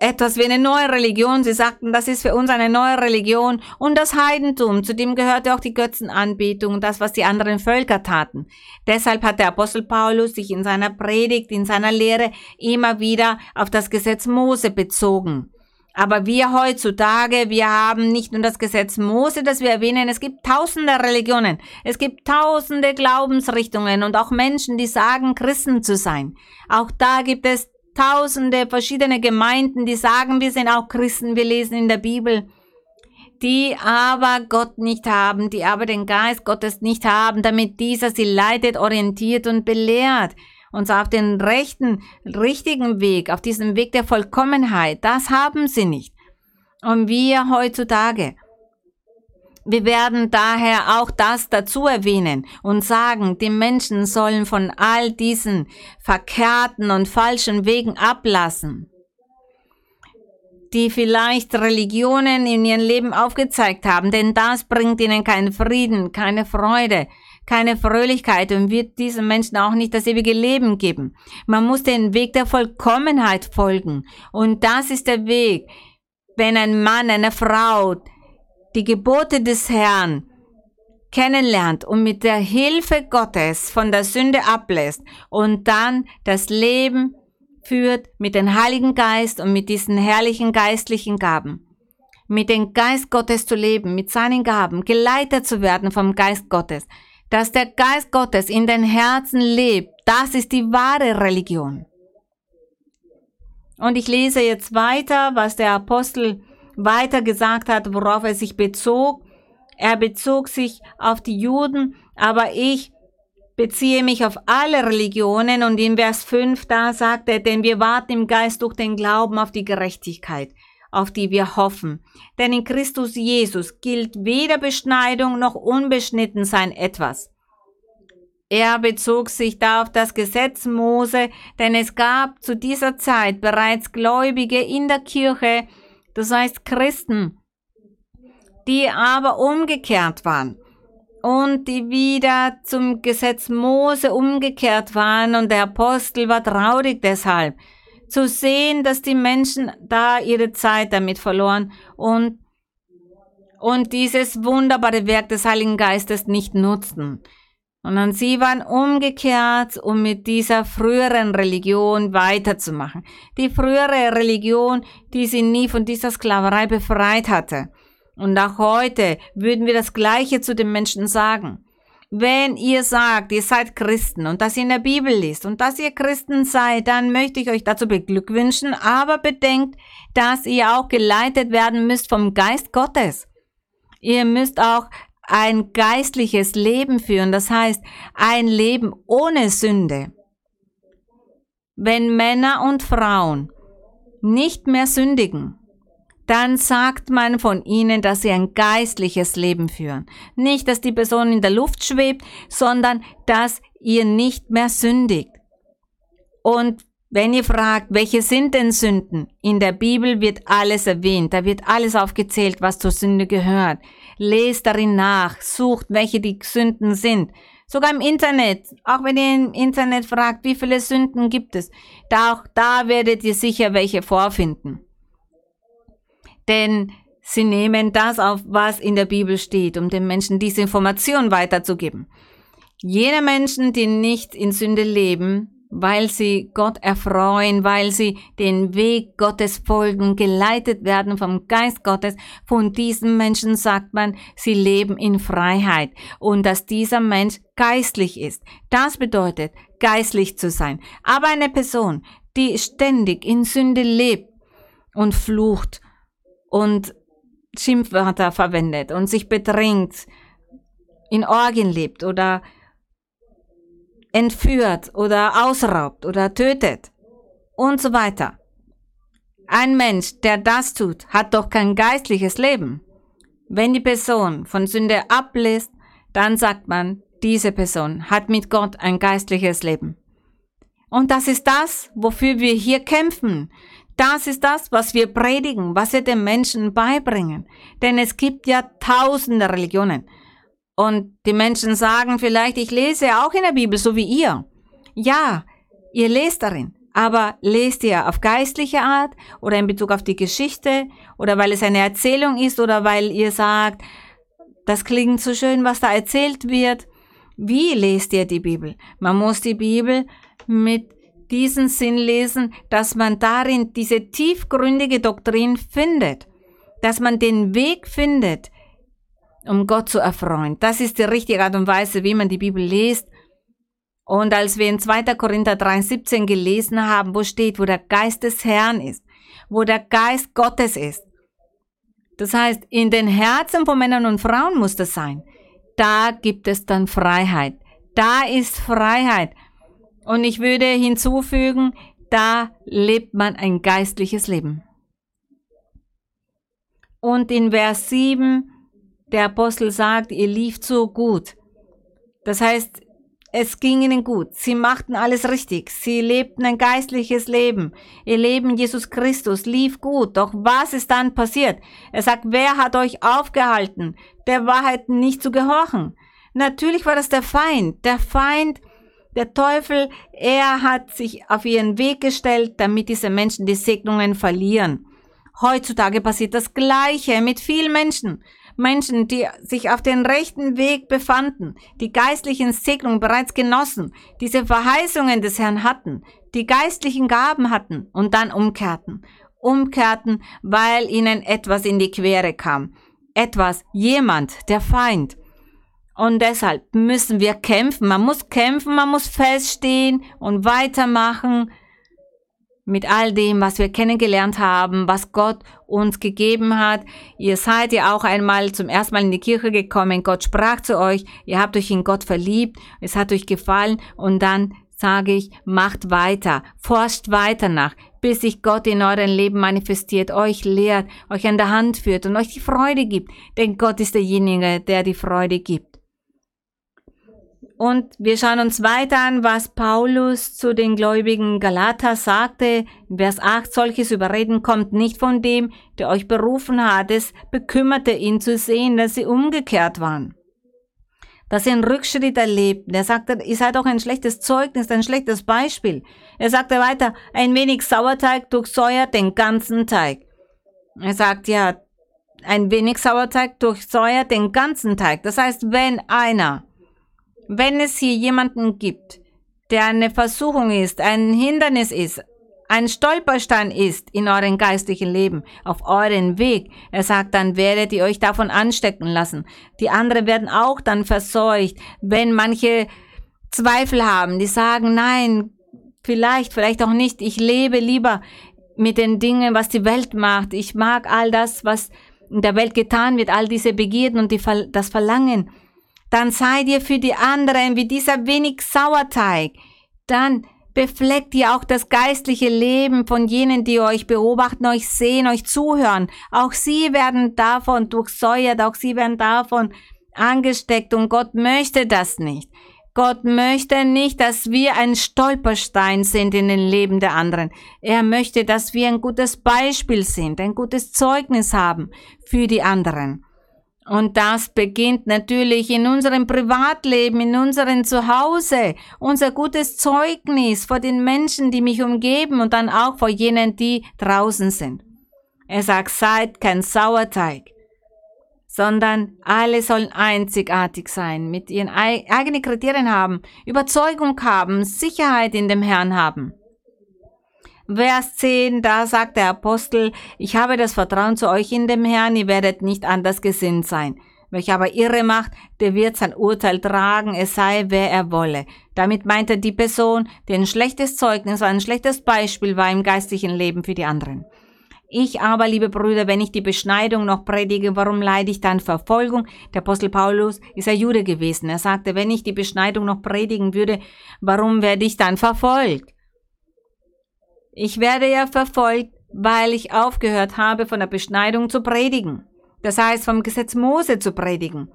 etwas wie eine neue Religion. Sie sagten, das ist für uns eine neue Religion und das Heidentum, zu dem gehörte auch die Götzenanbetung, das, was die anderen Völker taten. Deshalb hat der Apostel Paulus sich in seiner Predigt, in seiner Lehre immer wieder auf das Gesetz Mose bezogen. Aber wir heutzutage, wir haben nicht nur das Gesetz Mose, das wir erwähnen, es gibt tausende Religionen, es gibt tausende Glaubensrichtungen und auch Menschen, die sagen, Christen zu sein. Auch da gibt es tausende verschiedene Gemeinden, die sagen, wir sind auch Christen, wir lesen in der Bibel, die aber Gott nicht haben, die aber den Geist Gottes nicht haben, damit dieser sie leitet, orientiert und belehrt uns auf den rechten, richtigen Weg, auf diesem Weg der Vollkommenheit, das haben sie nicht. Und wir heutzutage, wir werden daher auch das dazu erwähnen und sagen, die Menschen sollen von all diesen verkehrten und falschen Wegen ablassen, die vielleicht Religionen in ihrem Leben aufgezeigt haben, denn das bringt ihnen keinen Frieden, keine Freude, keine Fröhlichkeit und wird diesen Menschen auch nicht das ewige Leben geben. Man muss den Weg der Vollkommenheit folgen. Und das ist der Weg, wenn ein Mann, eine Frau die Gebote des Herrn kennenlernt und mit der Hilfe Gottes von der Sünde ablässt und dann das Leben führt mit dem Heiligen Geist und mit diesen herrlichen geistlichen Gaben. Mit dem Geist Gottes zu leben, mit seinen Gaben, geleitet zu werden vom Geist Gottes dass der Geist Gottes in den Herzen lebt, das ist die wahre Religion. Und ich lese jetzt weiter, was der Apostel weiter gesagt hat, worauf er sich bezog. Er bezog sich auf die Juden, aber ich beziehe mich auf alle Religionen und in Vers 5 da sagt er, denn wir warten im Geist durch den Glauben auf die Gerechtigkeit auf die wir hoffen. Denn in Christus Jesus gilt weder Beschneidung noch Unbeschnittensein etwas. Er bezog sich da auf das Gesetz Mose, denn es gab zu dieser Zeit bereits Gläubige in der Kirche, das heißt Christen, die aber umgekehrt waren und die wieder zum Gesetz Mose umgekehrt waren und der Apostel war traurig deshalb. Zu sehen, dass die Menschen da ihre Zeit damit verloren und, und dieses wunderbare Werk des Heiligen Geistes nicht nutzten. Sondern sie waren umgekehrt, um mit dieser früheren Religion weiterzumachen. Die frühere Religion, die sie nie von dieser Sklaverei befreit hatte. Und auch heute würden wir das Gleiche zu den Menschen sagen. Wenn ihr sagt, ihr seid Christen und dass ihr in der Bibel liest und dass ihr Christen seid, dann möchte ich euch dazu beglückwünschen, aber bedenkt, dass ihr auch geleitet werden müsst vom Geist Gottes. Ihr müsst auch ein geistliches Leben führen, das heißt ein Leben ohne Sünde. Wenn Männer und Frauen nicht mehr sündigen, dann sagt man von ihnen, dass sie ein geistliches Leben führen. Nicht, dass die Person in der Luft schwebt, sondern dass ihr nicht mehr sündigt. Und wenn ihr fragt, welche sind denn Sünden? In der Bibel wird alles erwähnt, da wird alles aufgezählt, was zur Sünde gehört. Lest darin nach, sucht, welche die Sünden sind. Sogar im Internet, auch wenn ihr im Internet fragt, wie viele Sünden gibt es, da auch da werdet ihr sicher welche vorfinden denn sie nehmen das auf, was in der Bibel steht, um den Menschen diese Information weiterzugeben. Jene Menschen, die nicht in Sünde leben, weil sie Gott erfreuen, weil sie den Weg Gottes folgen, geleitet werden vom Geist Gottes, von diesen Menschen sagt man, sie leben in Freiheit und dass dieser Mensch geistlich ist. Das bedeutet, geistlich zu sein. Aber eine Person, die ständig in Sünde lebt und flucht und Schimpfwörter verwendet und sich bedrängt, in Orgien lebt oder entführt oder ausraubt oder tötet und so weiter. Ein Mensch, der das tut, hat doch kein geistliches Leben. Wenn die Person von Sünde ablässt, dann sagt man, diese Person hat mit Gott ein geistliches Leben. Und das ist das, wofür wir hier kämpfen. Das ist das, was wir predigen, was wir den Menschen beibringen. Denn es gibt ja tausende Religionen. Und die Menschen sagen vielleicht, ich lese auch in der Bibel, so wie ihr. Ja, ihr lest darin. Aber lest ihr auf geistliche Art oder in Bezug auf die Geschichte oder weil es eine Erzählung ist oder weil ihr sagt, das klingt so schön, was da erzählt wird. Wie lest ihr die Bibel? Man muss die Bibel mit diesen Sinn lesen, dass man darin diese tiefgründige Doktrin findet, dass man den Weg findet, um Gott zu erfreuen. Das ist die richtige Art und Weise, wie man die Bibel liest. Und als wir in 2. Korinther 3,17 gelesen haben, wo steht, wo der Geist des Herrn ist, wo der Geist Gottes ist. Das heißt, in den Herzen von Männern und Frauen muss das sein. Da gibt es dann Freiheit. Da ist Freiheit. Und ich würde hinzufügen, da lebt man ein geistliches Leben. Und in Vers 7, der Apostel sagt, ihr lief so gut. Das heißt, es ging ihnen gut. Sie machten alles richtig. Sie lebten ein geistliches Leben. Ihr Leben Jesus Christus lief gut. Doch was ist dann passiert? Er sagt, wer hat euch aufgehalten, der Wahrheit nicht zu gehorchen? Natürlich war das der Feind. Der Feind der Teufel, er hat sich auf ihren Weg gestellt, damit diese Menschen die Segnungen verlieren. Heutzutage passiert das Gleiche mit vielen Menschen. Menschen, die sich auf den rechten Weg befanden, die geistlichen Segnungen bereits genossen, diese Verheißungen des Herrn hatten, die geistlichen Gaben hatten und dann umkehrten. Umkehrten, weil ihnen etwas in die Quere kam. Etwas, jemand, der Feind. Und deshalb müssen wir kämpfen. Man muss kämpfen, man muss feststehen und weitermachen mit all dem, was wir kennengelernt haben, was Gott uns gegeben hat. Ihr seid ja auch einmal zum ersten Mal in die Kirche gekommen. Gott sprach zu euch. Ihr habt euch in Gott verliebt. Es hat euch gefallen. Und dann sage ich, macht weiter, forscht weiter nach, bis sich Gott in eurem Leben manifestiert, euch lehrt, euch an der Hand führt und euch die Freude gibt. Denn Gott ist derjenige, der die Freude gibt. Und wir schauen uns weiter an, was Paulus zu den gläubigen Galater sagte. Vers 8, solches Überreden kommt nicht von dem, der euch berufen hat. Es bekümmerte ihn zu sehen, dass sie umgekehrt waren. dass sie einen Rückschritt erlebten. Er sagte, ihr seid doch ein schlechtes Zeugnis, ein schlechtes Beispiel. Er sagte weiter, ein wenig Sauerteig durchsäuert den ganzen Teig. Er sagt, ja, ein wenig Sauerteig durchsäuert den ganzen Teig. Das heißt, wenn einer, wenn es hier jemanden gibt, der eine Versuchung ist, ein Hindernis ist, ein Stolperstein ist in eurem geistlichen Leben, auf euren Weg. Er sagt, dann werdet ihr euch davon anstecken lassen. Die anderen werden auch dann verseucht, wenn manche Zweifel haben, die sagen, nein, vielleicht, vielleicht auch nicht, ich lebe lieber mit den Dingen, was die Welt macht. Ich mag all das, was in der Welt getan wird, all diese Begierden und die, das Verlangen. Dann seid ihr für die anderen wie dieser wenig Sauerteig. Dann befleckt ihr auch das geistliche Leben von jenen, die euch beobachten, euch sehen, euch zuhören. Auch sie werden davon durchsäuert, auch sie werden davon angesteckt und Gott möchte das nicht. Gott möchte nicht, dass wir ein Stolperstein sind in den Leben der anderen. Er möchte, dass wir ein gutes Beispiel sind, ein gutes Zeugnis haben für die anderen. Und das beginnt natürlich in unserem Privatleben, in unserem Zuhause, unser gutes Zeugnis vor den Menschen, die mich umgeben und dann auch vor jenen, die draußen sind. Er sagt, seid kein Sauerteig, sondern alle sollen einzigartig sein, mit ihren eigenen Kriterien haben, Überzeugung haben, Sicherheit in dem Herrn haben. Vers 10, da sagt der Apostel, ich habe das Vertrauen zu euch in dem Herrn, ihr werdet nicht anders gesinnt sein. Welcher aber irre macht, der wird sein Urteil tragen, es sei, wer er wolle. Damit meint er die Person, die ein schlechtes Zeugnis, ein schlechtes Beispiel war im geistlichen Leben für die anderen. Ich aber, liebe Brüder, wenn ich die Beschneidung noch predige, warum leide ich dann Verfolgung? Der Apostel Paulus ist ein Jude gewesen. Er sagte, wenn ich die Beschneidung noch predigen würde, warum werde ich dann verfolgt? Ich werde ja verfolgt, weil ich aufgehört habe, von der Beschneidung zu predigen. Das heißt, vom Gesetz Mose zu predigen.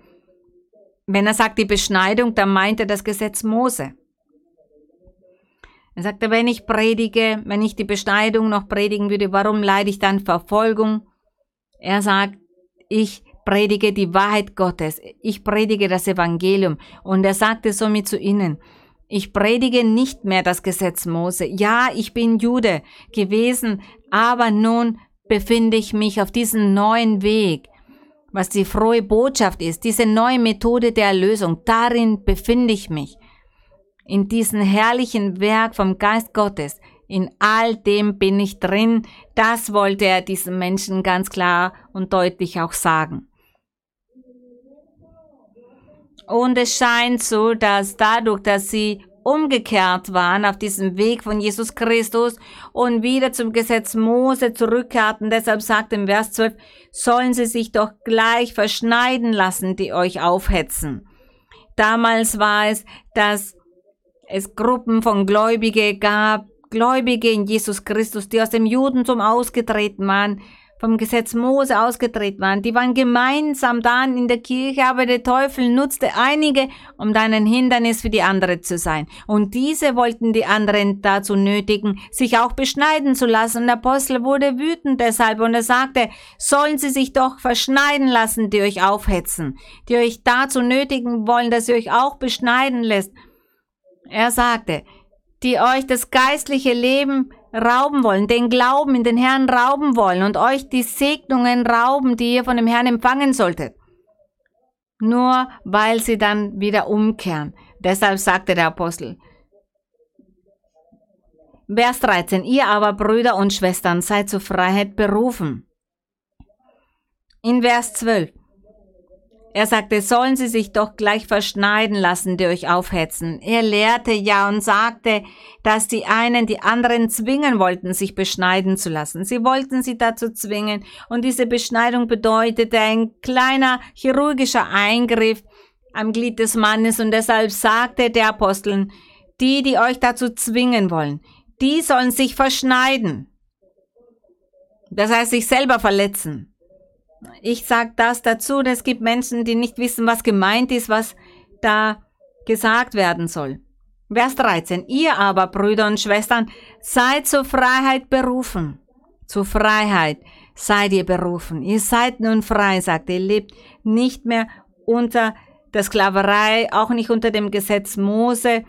Wenn er sagt die Beschneidung, dann meint er das Gesetz Mose. Er sagte, wenn ich predige, wenn ich die Beschneidung noch predigen würde, warum leide ich dann Verfolgung? Er sagt, ich predige die Wahrheit Gottes, ich predige das Evangelium. Und er sagte somit zu ihnen, ich predige nicht mehr das Gesetz Mose. Ja, ich bin Jude gewesen, aber nun befinde ich mich auf diesem neuen Weg, was die frohe Botschaft ist, diese neue Methode der Erlösung. Darin befinde ich mich. In diesem herrlichen Werk vom Geist Gottes. In all dem bin ich drin. Das wollte er diesen Menschen ganz klar und deutlich auch sagen. Und es scheint so, dass dadurch, dass sie umgekehrt waren auf diesem Weg von Jesus Christus und wieder zum Gesetz Mose zurückkehrten. Deshalb sagt im Vers 12, sollen sie sich doch gleich verschneiden lassen, die euch aufhetzen. Damals war es, dass es Gruppen von Gläubige gab, Gläubige in Jesus Christus, die aus dem Judentum ausgetreten waren, vom Gesetz Mose ausgetreten waren. Die waren gemeinsam dann in der Kirche, aber der Teufel nutzte einige, um dann ein Hindernis für die andere zu sein. Und diese wollten die anderen dazu nötigen, sich auch beschneiden zu lassen. Und der Apostel wurde wütend deshalb und er sagte, sollen sie sich doch verschneiden lassen, die euch aufhetzen, die euch dazu nötigen wollen, dass ihr euch auch beschneiden lässt. Er sagte, die euch das geistliche Leben rauben wollen, den Glauben in den Herrn rauben wollen und euch die Segnungen rauben, die ihr von dem Herrn empfangen solltet. Nur weil sie dann wieder umkehren. Deshalb sagte der Apostel. Vers 13. Ihr aber, Brüder und Schwestern, seid zur Freiheit berufen. In Vers 12. Er sagte, sollen sie sich doch gleich verschneiden lassen, die euch aufhetzen. Er lehrte ja und sagte, dass die einen die anderen zwingen wollten, sich beschneiden zu lassen. Sie wollten sie dazu zwingen und diese Beschneidung bedeutete ein kleiner chirurgischer Eingriff am Glied des Mannes und deshalb sagte der Apostel, die, die euch dazu zwingen wollen, die sollen sich verschneiden. Das heißt, sich selber verletzen ich sage das dazu, es gibt Menschen, die nicht wissen, was gemeint ist, was da gesagt werden soll. Vers 13. Ihr aber, Brüder und Schwestern, seid zur Freiheit berufen. Zur Freiheit seid ihr berufen. Ihr seid nun frei, sagt ihr, lebt nicht mehr unter der Sklaverei, auch nicht unter dem Gesetz Mose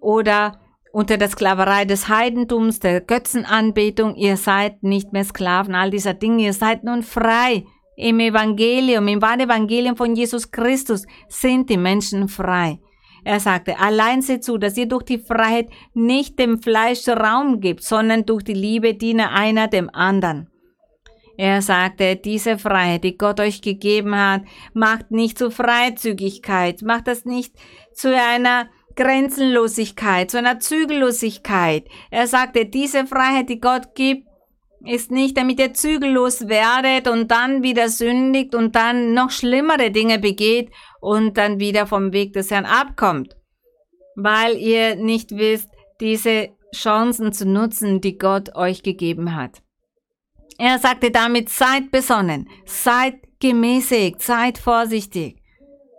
oder unter der Sklaverei des Heidentums, der Götzenanbetung. Ihr seid nicht mehr Sklaven all dieser Dinge. Ihr seid nun frei. Im Evangelium, im wahren Evangelium von Jesus Christus sind die Menschen frei. Er sagte, allein seht zu, dass ihr durch die Freiheit nicht dem Fleisch Raum gibt, sondern durch die Liebe diene einer dem anderen. Er sagte, diese Freiheit, die Gott euch gegeben hat, macht nicht zu Freizügigkeit, macht das nicht zu einer Grenzenlosigkeit, zu einer Zügellosigkeit. Er sagte, diese Freiheit, die Gott gibt, ist nicht, damit ihr zügellos werdet und dann wieder sündigt und dann noch schlimmere Dinge begeht und dann wieder vom Weg des Herrn abkommt, weil ihr nicht wisst, diese Chancen zu nutzen, die Gott euch gegeben hat. Er sagte damit, seid besonnen, seid gemäßigt, seid vorsichtig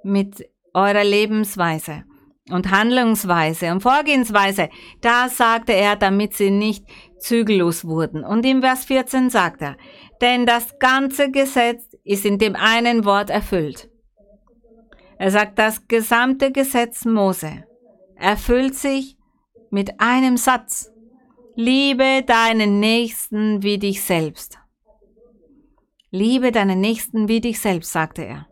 mit eurer Lebensweise und Handlungsweise und Vorgehensweise. Da sagte er, damit sie nicht zügellos wurden. Und im Vers 14 sagt er, denn das ganze Gesetz ist in dem einen Wort erfüllt. Er sagt, das gesamte Gesetz Mose erfüllt sich mit einem Satz. Liebe deinen Nächsten wie dich selbst. Liebe deinen Nächsten wie dich selbst, sagte er.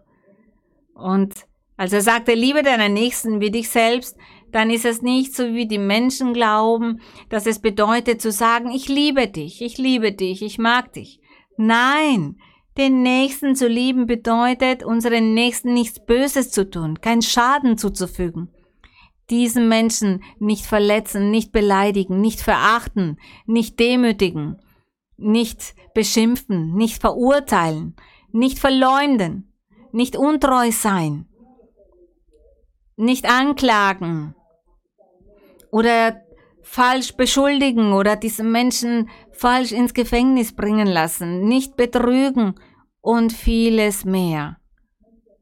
Und als er sagte, liebe deinen Nächsten wie dich selbst, dann ist es nicht so, wie die Menschen glauben, dass es bedeutet zu sagen, ich liebe dich, ich liebe dich, ich mag dich. Nein, den Nächsten zu lieben bedeutet, unseren Nächsten nichts Böses zu tun, keinen Schaden zuzufügen diesen Menschen nicht verletzen, nicht beleidigen, nicht verachten, nicht demütigen, nicht beschimpfen, nicht verurteilen, nicht verleumden, nicht untreu sein, nicht anklagen oder falsch beschuldigen oder diesen Menschen falsch ins Gefängnis bringen lassen, nicht betrügen und vieles mehr.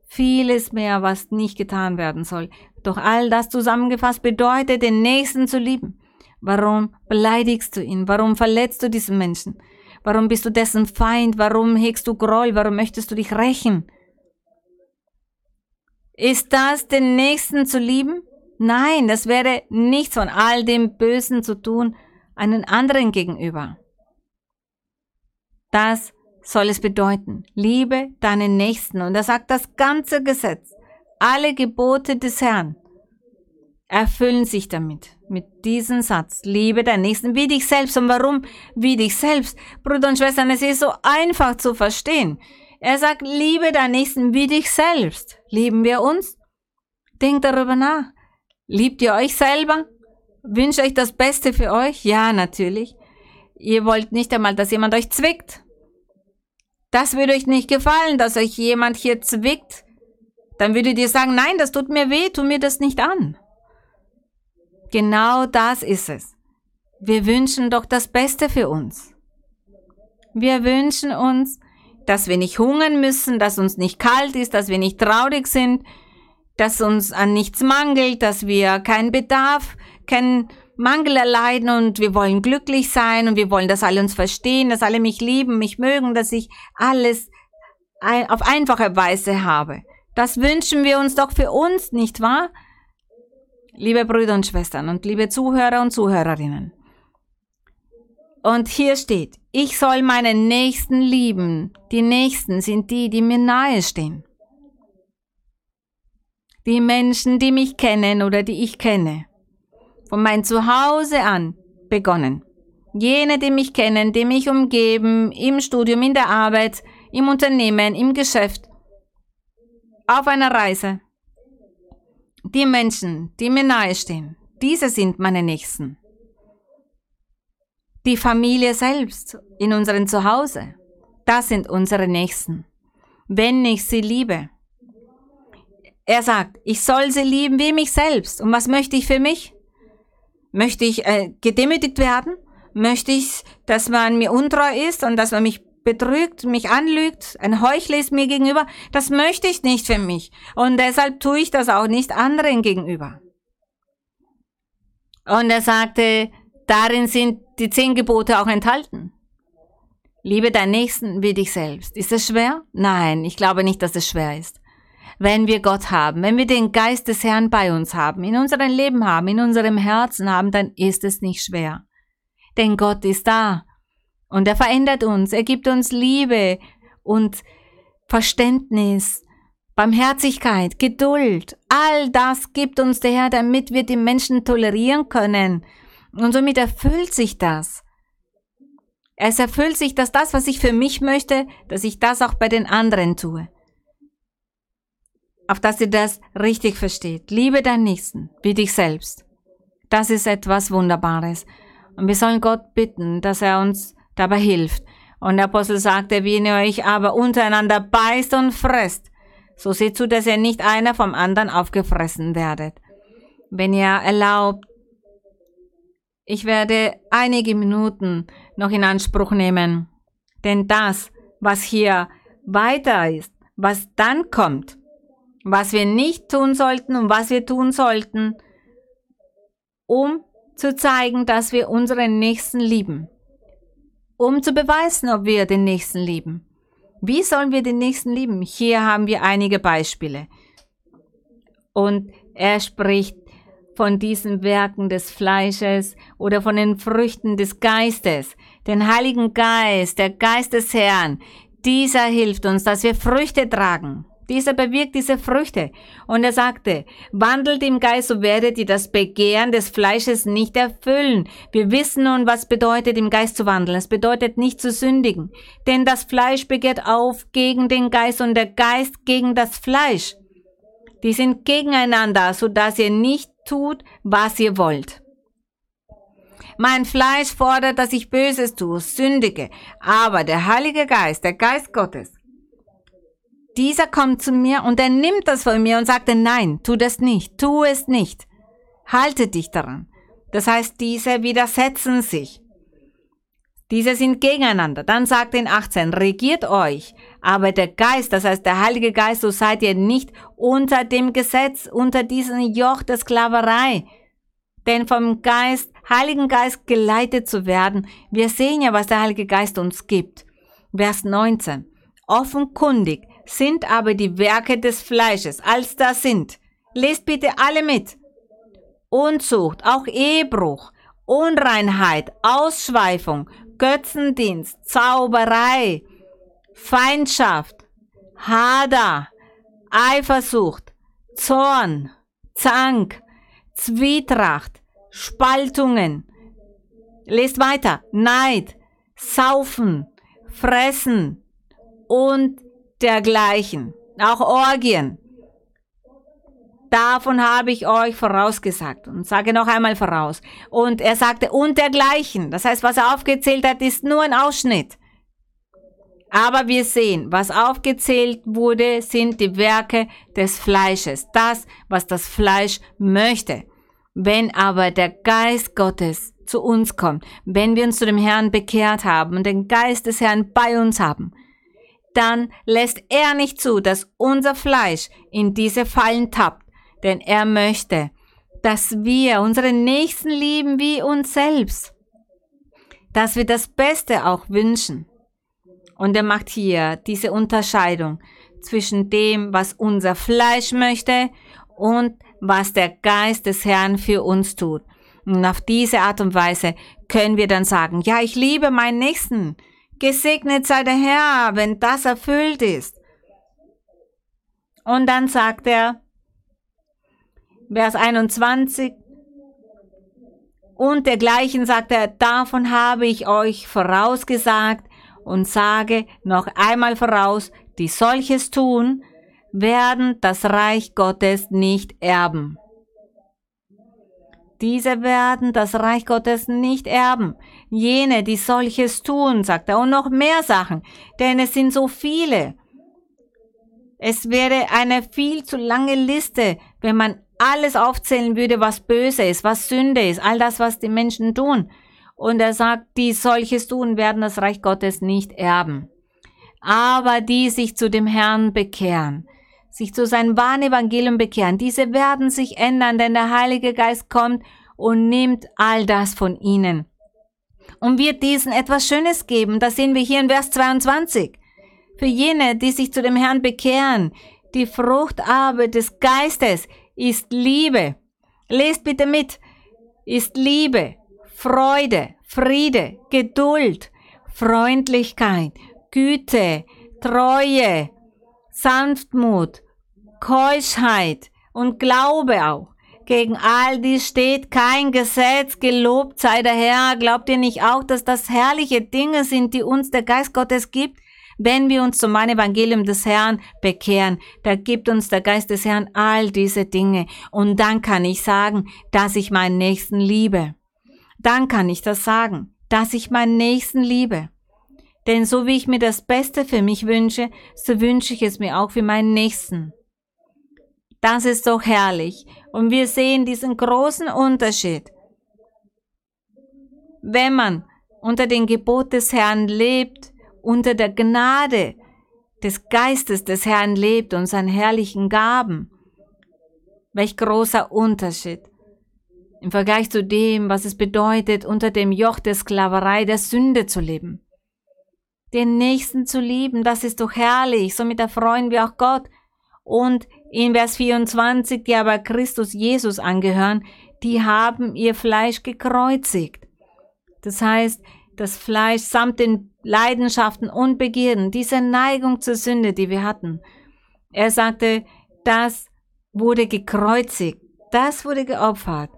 Vieles mehr, was nicht getan werden soll. Doch all das zusammengefasst bedeutet, den Nächsten zu lieben. Warum beleidigst du ihn? Warum verletzt du diesen Menschen? Warum bist du dessen Feind? Warum hegst du Groll? Warum möchtest du dich rächen? Ist das, den Nächsten zu lieben? Nein, das wäre nichts von all dem Bösen zu tun, einen anderen gegenüber. Das soll es bedeuten. Liebe deinen Nächsten. Und er sagt das ganze Gesetz alle Gebote des Herrn erfüllen sich damit, mit diesem Satz. Liebe deinen Nächsten wie dich selbst. Und warum wie dich selbst? Brüder und Schwestern, es ist so einfach zu verstehen. Er sagt, liebe deinen Nächsten wie dich selbst. Lieben wir uns? Denkt darüber nach. Liebt ihr euch selber? Wünscht euch das Beste für euch? Ja, natürlich. Ihr wollt nicht einmal, dass jemand euch zwickt. Das würde euch nicht gefallen, dass euch jemand hier zwickt dann würdet ihr sagen, nein, das tut mir weh, tu mir das nicht an. Genau das ist es. Wir wünschen doch das Beste für uns. Wir wünschen uns, dass wir nicht hungern müssen, dass uns nicht kalt ist, dass wir nicht traurig sind, dass uns an nichts mangelt, dass wir keinen Bedarf, keinen Mangel erleiden und wir wollen glücklich sein und wir wollen, dass alle uns verstehen, dass alle mich lieben, mich mögen, dass ich alles auf einfache Weise habe. Das wünschen wir uns doch für uns, nicht wahr? Liebe Brüder und Schwestern und liebe Zuhörer und Zuhörerinnen. Und hier steht, ich soll meinen Nächsten lieben. Die Nächsten sind die, die mir nahe stehen. Die Menschen, die mich kennen oder die ich kenne. Von mein Zuhause an begonnen. Jene, die mich kennen, die mich umgeben, im Studium, in der Arbeit, im Unternehmen, im Geschäft auf einer Reise. Die Menschen, die mir nahestehen, diese sind meine Nächsten. Die Familie selbst in unserem Zuhause, das sind unsere Nächsten. Wenn ich sie liebe. Er sagt, ich soll sie lieben wie mich selbst. Und was möchte ich für mich? Möchte ich äh, gedemütigt werden? Möchte ich, dass man mir untreu ist und dass man mich betrügt, mich anlügt, ein Heuchler ist mir gegenüber, das möchte ich nicht für mich. Und deshalb tue ich das auch nicht anderen gegenüber. Und er sagte, darin sind die zehn Gebote auch enthalten. Liebe deinen Nächsten wie dich selbst. Ist es schwer? Nein, ich glaube nicht, dass es schwer ist. Wenn wir Gott haben, wenn wir den Geist des Herrn bei uns haben, in unserem Leben haben, in unserem Herzen haben, dann ist es nicht schwer. Denn Gott ist da und er verändert uns, er gibt uns Liebe und Verständnis, Barmherzigkeit, Geduld. All das gibt uns der Herr, damit wir die Menschen tolerieren können. Und somit erfüllt sich das. Es erfüllt sich, dass das, was ich für mich möchte, dass ich das auch bei den anderen tue. Auf dass ihr das richtig versteht. Liebe deinen Nächsten wie dich selbst. Das ist etwas Wunderbares. Und wir sollen Gott bitten, dass er uns dabei hilft. Und der Apostel sagte, wenn ihr euch aber untereinander beißt und fresst, so seht zu, dass ihr nicht einer vom anderen aufgefressen werdet. Wenn ihr erlaubt, ich werde einige Minuten noch in Anspruch nehmen, denn das, was hier weiter ist, was dann kommt, was wir nicht tun sollten und was wir tun sollten, um zu zeigen, dass wir unseren Nächsten lieben, um zu beweisen, ob wir den Nächsten lieben. Wie sollen wir den Nächsten lieben? Hier haben wir einige Beispiele. Und er spricht von diesen Werken des Fleisches oder von den Früchten des Geistes, den Heiligen Geist, der Geist des Herrn. Dieser hilft uns, dass wir Früchte tragen. Dieser bewirkt diese Früchte. Und er sagte, wandelt im Geist, so werdet ihr das Begehren des Fleisches nicht erfüllen. Wir wissen nun, was bedeutet, im Geist zu wandeln. Es bedeutet nicht zu sündigen. Denn das Fleisch begehrt auf gegen den Geist und der Geist gegen das Fleisch. Die sind gegeneinander, so dass ihr nicht tut, was ihr wollt. Mein Fleisch fordert, dass ich Böses tue, sündige, aber der Heilige Geist, der Geist Gottes, dieser kommt zu mir und er nimmt das von mir und sagt, nein, tu das nicht, tu es nicht, halte dich daran. Das heißt, diese widersetzen sich. Diese sind gegeneinander. Dann sagt in 18, regiert euch, aber der Geist, das heißt der Heilige Geist, so seid ihr nicht unter dem Gesetz, unter diesem Joch der Sklaverei. Denn vom Geist, Heiligen Geist geleitet zu werden, wir sehen ja, was der Heilige Geist uns gibt. Vers 19. Offenkundig sind aber die Werke des Fleisches, als das sind. Lest bitte alle mit. Unzucht, auch Ehebruch, Unreinheit, Ausschweifung, Götzendienst, Zauberei, Feindschaft, Hader, Eifersucht, Zorn, Zank, Zwietracht, Spaltungen. Lest weiter. Neid, Saufen, Fressen und dergleichen. Auch Orgien. Davon habe ich euch vorausgesagt und sage noch einmal voraus. Und er sagte, und dergleichen. Das heißt, was er aufgezählt hat, ist nur ein Ausschnitt. Aber wir sehen, was aufgezählt wurde, sind die Werke des Fleisches. Das, was das Fleisch möchte. Wenn aber der Geist Gottes zu uns kommt, wenn wir uns zu dem Herrn bekehrt haben und den Geist des Herrn bei uns haben, dann lässt er nicht zu, dass unser Fleisch in diese Fallen tappt denn er möchte, dass wir unseren Nächsten lieben wie uns selbst, dass wir das Beste auch wünschen. Und er macht hier diese Unterscheidung zwischen dem, was unser Fleisch möchte und was der Geist des Herrn für uns tut. Und auf diese Art und Weise können wir dann sagen, ja, ich liebe meinen Nächsten. Gesegnet sei der Herr, wenn das erfüllt ist. Und dann sagt er, Vers 21. Und dergleichen sagt er, davon habe ich euch vorausgesagt und sage noch einmal voraus, die solches tun, werden das Reich Gottes nicht erben. Diese werden das Reich Gottes nicht erben. Jene, die solches tun, sagt er, und noch mehr Sachen, denn es sind so viele. Es wäre eine viel zu lange Liste, wenn man alles aufzählen würde, was böse ist, was Sünde ist, all das, was die Menschen tun. Und er sagt, die solches tun, werden das Reich Gottes nicht erben. Aber die sich zu dem Herrn bekehren, sich zu seinem wahren Evangelium bekehren, diese werden sich ändern, denn der Heilige Geist kommt und nimmt all das von ihnen und wird diesen etwas Schönes geben. Das sehen wir hier in Vers 22. Für jene, die sich zu dem Herrn bekehren, Die Frucht aber des Geistes ist Liebe. Lest bitte mit. Ist Liebe, Freude, Friede, Geduld, Freundlichkeit, Güte, Treue, Sanftmut, Keuschheit und Glaube auch. Gegen all dies steht kein Gesetz, gelobt sei der Herr. Glaubt ihr nicht auch, dass das herrliche Dinge sind, die uns der Geist Gottes gibt? Wenn wir uns zum Evangelium des Herrn bekehren, da gibt uns der Geist des Herrn all diese Dinge. Und dann kann ich sagen, dass ich meinen Nächsten liebe. Dann kann ich das sagen, dass ich meinen Nächsten liebe. Denn so wie ich mir das Beste für mich wünsche, so wünsche ich es mir auch für meinen Nächsten. Das ist doch herrlich. Und wir sehen diesen großen Unterschied. Wenn man unter dem Gebot des Herrn lebt, unter der Gnade des Geistes des Herrn lebt und seinen herrlichen Gaben, welch großer Unterschied im Vergleich zu dem, was es bedeutet, unter dem Joch der Sklaverei der Sünde zu leben. Den Nächsten zu lieben, das ist doch herrlich, somit erfreuen wir auch Gott. Und in Vers 24, die aber Christus Jesus angehören, die haben ihr Fleisch gekreuzigt. Das heißt, das Fleisch samt den Leidenschaften und Begierden, diese Neigung zur Sünde, die wir hatten. Er sagte, das wurde gekreuzigt, das wurde geopfert.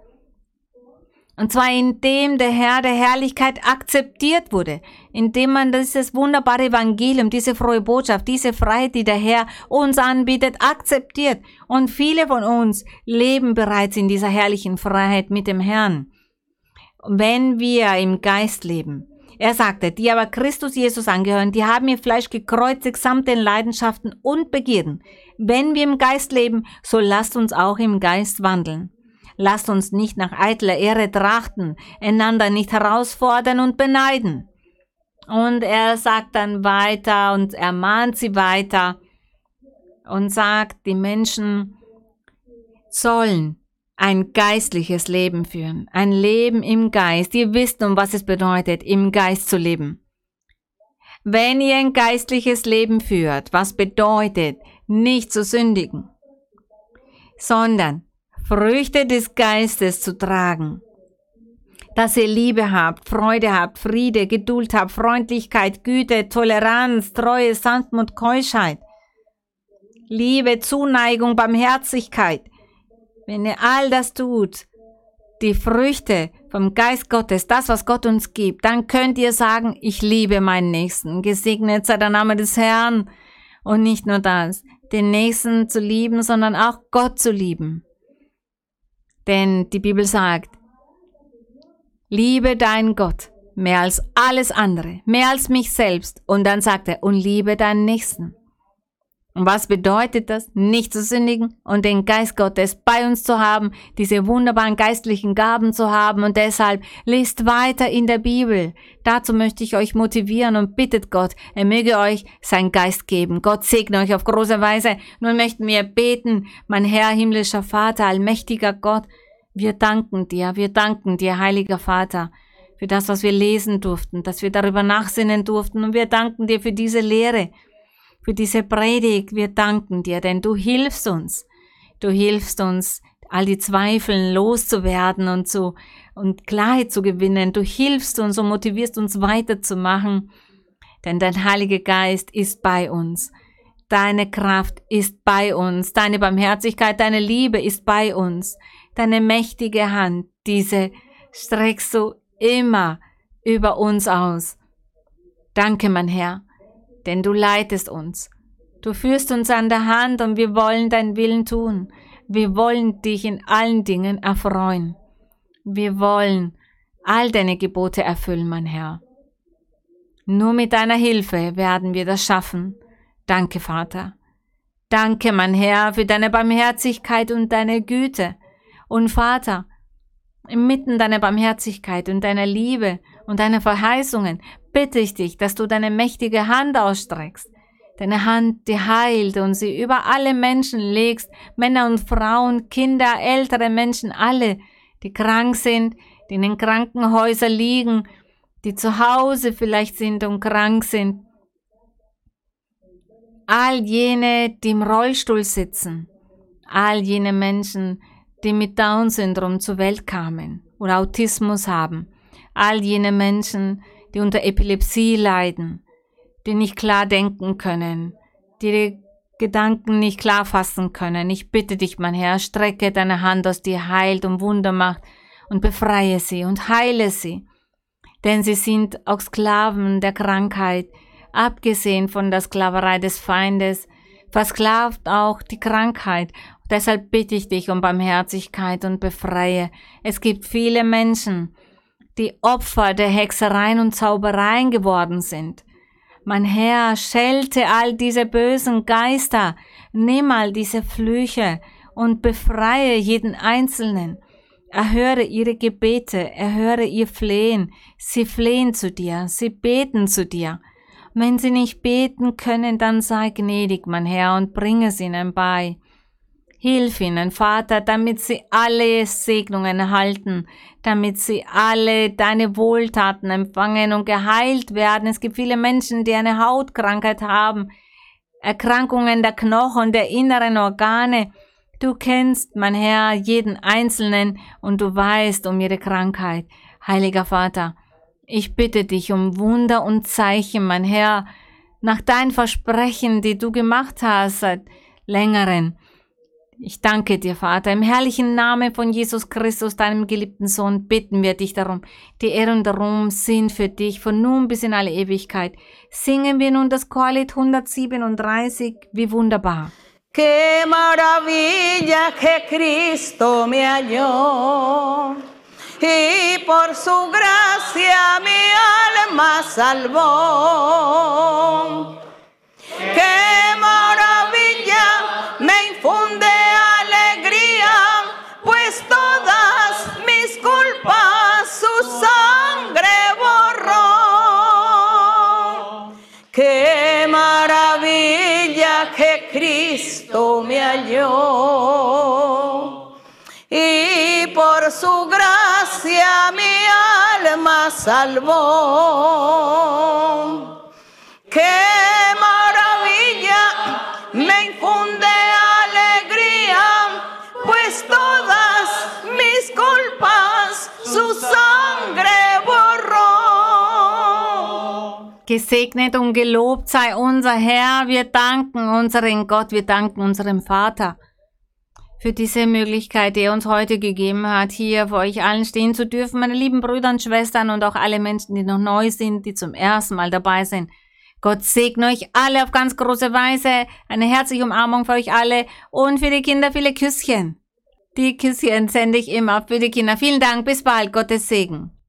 Und zwar indem der Herr der Herrlichkeit akzeptiert wurde, indem man dieses wunderbare Evangelium, diese frohe Botschaft, diese Freiheit, die der Herr uns anbietet, akzeptiert. Und viele von uns leben bereits in dieser herrlichen Freiheit mit dem Herrn. Wenn wir im Geist leben. Er sagte, die aber Christus Jesus angehören, die haben ihr Fleisch gekreuzigt samt den Leidenschaften und Begierden. Wenn wir im Geist leben, so lasst uns auch im Geist wandeln. Lasst uns nicht nach eitler Ehre trachten, einander nicht herausfordern und beneiden. Und er sagt dann weiter und ermahnt sie weiter und sagt, die Menschen sollen ein geistliches Leben führen, ein Leben im Geist. Ihr wisst, um was es bedeutet, im Geist zu leben. Wenn ihr ein geistliches Leben führt, was bedeutet, nicht zu sündigen, sondern Früchte des Geistes zu tragen. Dass ihr Liebe habt, Freude habt, Friede, Geduld habt, Freundlichkeit, Güte, Toleranz, Treue, Sanftmut, Keuschheit. Liebe, Zuneigung, Barmherzigkeit. Wenn ihr all das tut, die Früchte vom Geist Gottes, das, was Gott uns gibt, dann könnt ihr sagen, ich liebe meinen Nächsten. Gesegnet sei der Name des Herrn. Und nicht nur das, den Nächsten zu lieben, sondern auch Gott zu lieben. Denn die Bibel sagt, liebe deinen Gott mehr als alles andere, mehr als mich selbst. Und dann sagt er, und liebe deinen Nächsten. Und was bedeutet das? Nicht zu sündigen und den Geist Gottes bei uns zu haben, diese wunderbaren geistlichen Gaben zu haben und deshalb lest weiter in der Bibel. Dazu möchte ich euch motivieren und bittet Gott, er möge euch seinen Geist geben. Gott segne euch auf große Weise. Nun möchten wir beten, mein Herr, himmlischer Vater, allmächtiger Gott, wir danken dir, wir danken dir, heiliger Vater, für das, was wir lesen durften, dass wir darüber nachsinnen durften und wir danken dir für diese Lehre, für diese Predigt. Wir danken dir, denn du hilfst uns. Du hilfst uns, all die Zweifel loszuwerden und zu, und Klarheit zu gewinnen. Du hilfst uns und motivierst uns weiterzumachen, denn dein Heiliger Geist ist bei uns. Deine Kraft ist bei uns. Deine Barmherzigkeit, deine Liebe ist bei uns. Deine mächtige Hand, diese streckst du immer über uns aus. Danke, mein Herr denn du leitest uns. Du führst uns an der Hand und wir wollen deinen Willen tun. Wir wollen dich in allen Dingen erfreuen. Wir wollen all deine Gebote erfüllen, mein Herr. Nur mit deiner Hilfe werden wir das schaffen. Danke, Vater. Danke, mein Herr, für deine Barmherzigkeit und deine Güte. Und Vater, inmitten deiner Barmherzigkeit und deiner Liebe und deiner Verheißungen bitte ich dich, dass du deine mächtige Hand ausstreckst, deine Hand, die heilt und sie über alle Menschen legst, Männer und Frauen, Kinder, ältere Menschen, alle, die krank sind, die in den Krankenhäusern liegen, die zu Hause vielleicht sind und krank sind. all jene, die im Rollstuhl sitzen, all jene Menschen, die mit Down-Syndrom zur Welt kamen oder Autismus haben, all jene Menschen, die unter Epilepsie leiden, die nicht klar denken können, die die Gedanken nicht klar fassen können. Ich bitte dich, mein Herr, strecke deine Hand aus, die heilt und Wunder macht und befreie sie und heile sie. Denn sie sind auch Sklaven der Krankheit, abgesehen von der Sklaverei des Feindes, versklavt auch die Krankheit. Deshalb bitte ich dich um Barmherzigkeit und befreie. Es gibt viele Menschen, die Opfer der Hexereien und Zaubereien geworden sind. Mein Herr, schelte all diese bösen Geister, nimm all diese Flüche und befreie jeden Einzelnen. Erhöre ihre Gebete, erhöre ihr Flehen. Sie flehen zu dir, sie beten zu dir. Wenn sie nicht beten können, dann sei gnädig, mein Herr, und bringe es ihnen bei. Hilf ihnen, Vater, damit sie alle Segnungen erhalten, damit sie alle deine Wohltaten empfangen und geheilt werden. Es gibt viele Menschen, die eine Hautkrankheit haben, Erkrankungen der Knochen, der inneren Organe. Du kennst, mein Herr, jeden Einzelnen und du weißt um ihre Krankheit. Heiliger Vater, ich bitte dich um Wunder und Zeichen, mein Herr, nach deinen Versprechen, die du gemacht hast seit längeren. Ich danke dir, Vater. Im herrlichen Namen von Jesus Christus, deinem geliebten Sohn, bitten wir dich darum. Die Ehre und der Ruhm sind für dich von nun bis in alle Ewigkeit. Singen wir nun das Chorlied 137. Wie wunderbar. Qué maravilla que Cristo me halló y por su gracia mi alma salvó. Qué maravilla me infunde Cristo me halló y por su gracia mi alma salvó. Qué Gesegnet und gelobt sei unser Herr. Wir danken unseren Gott, wir danken unserem Vater für diese Möglichkeit, die er uns heute gegeben hat, hier vor euch allen stehen zu dürfen, meine lieben Brüder und Schwestern und auch alle Menschen, die noch neu sind, die zum ersten Mal dabei sind. Gott segne euch alle auf ganz große Weise. Eine herzliche Umarmung für euch alle und für die Kinder viele Küsschen. Die Küsschen sende ich immer für die Kinder. Vielen Dank, bis bald, Gottes Segen.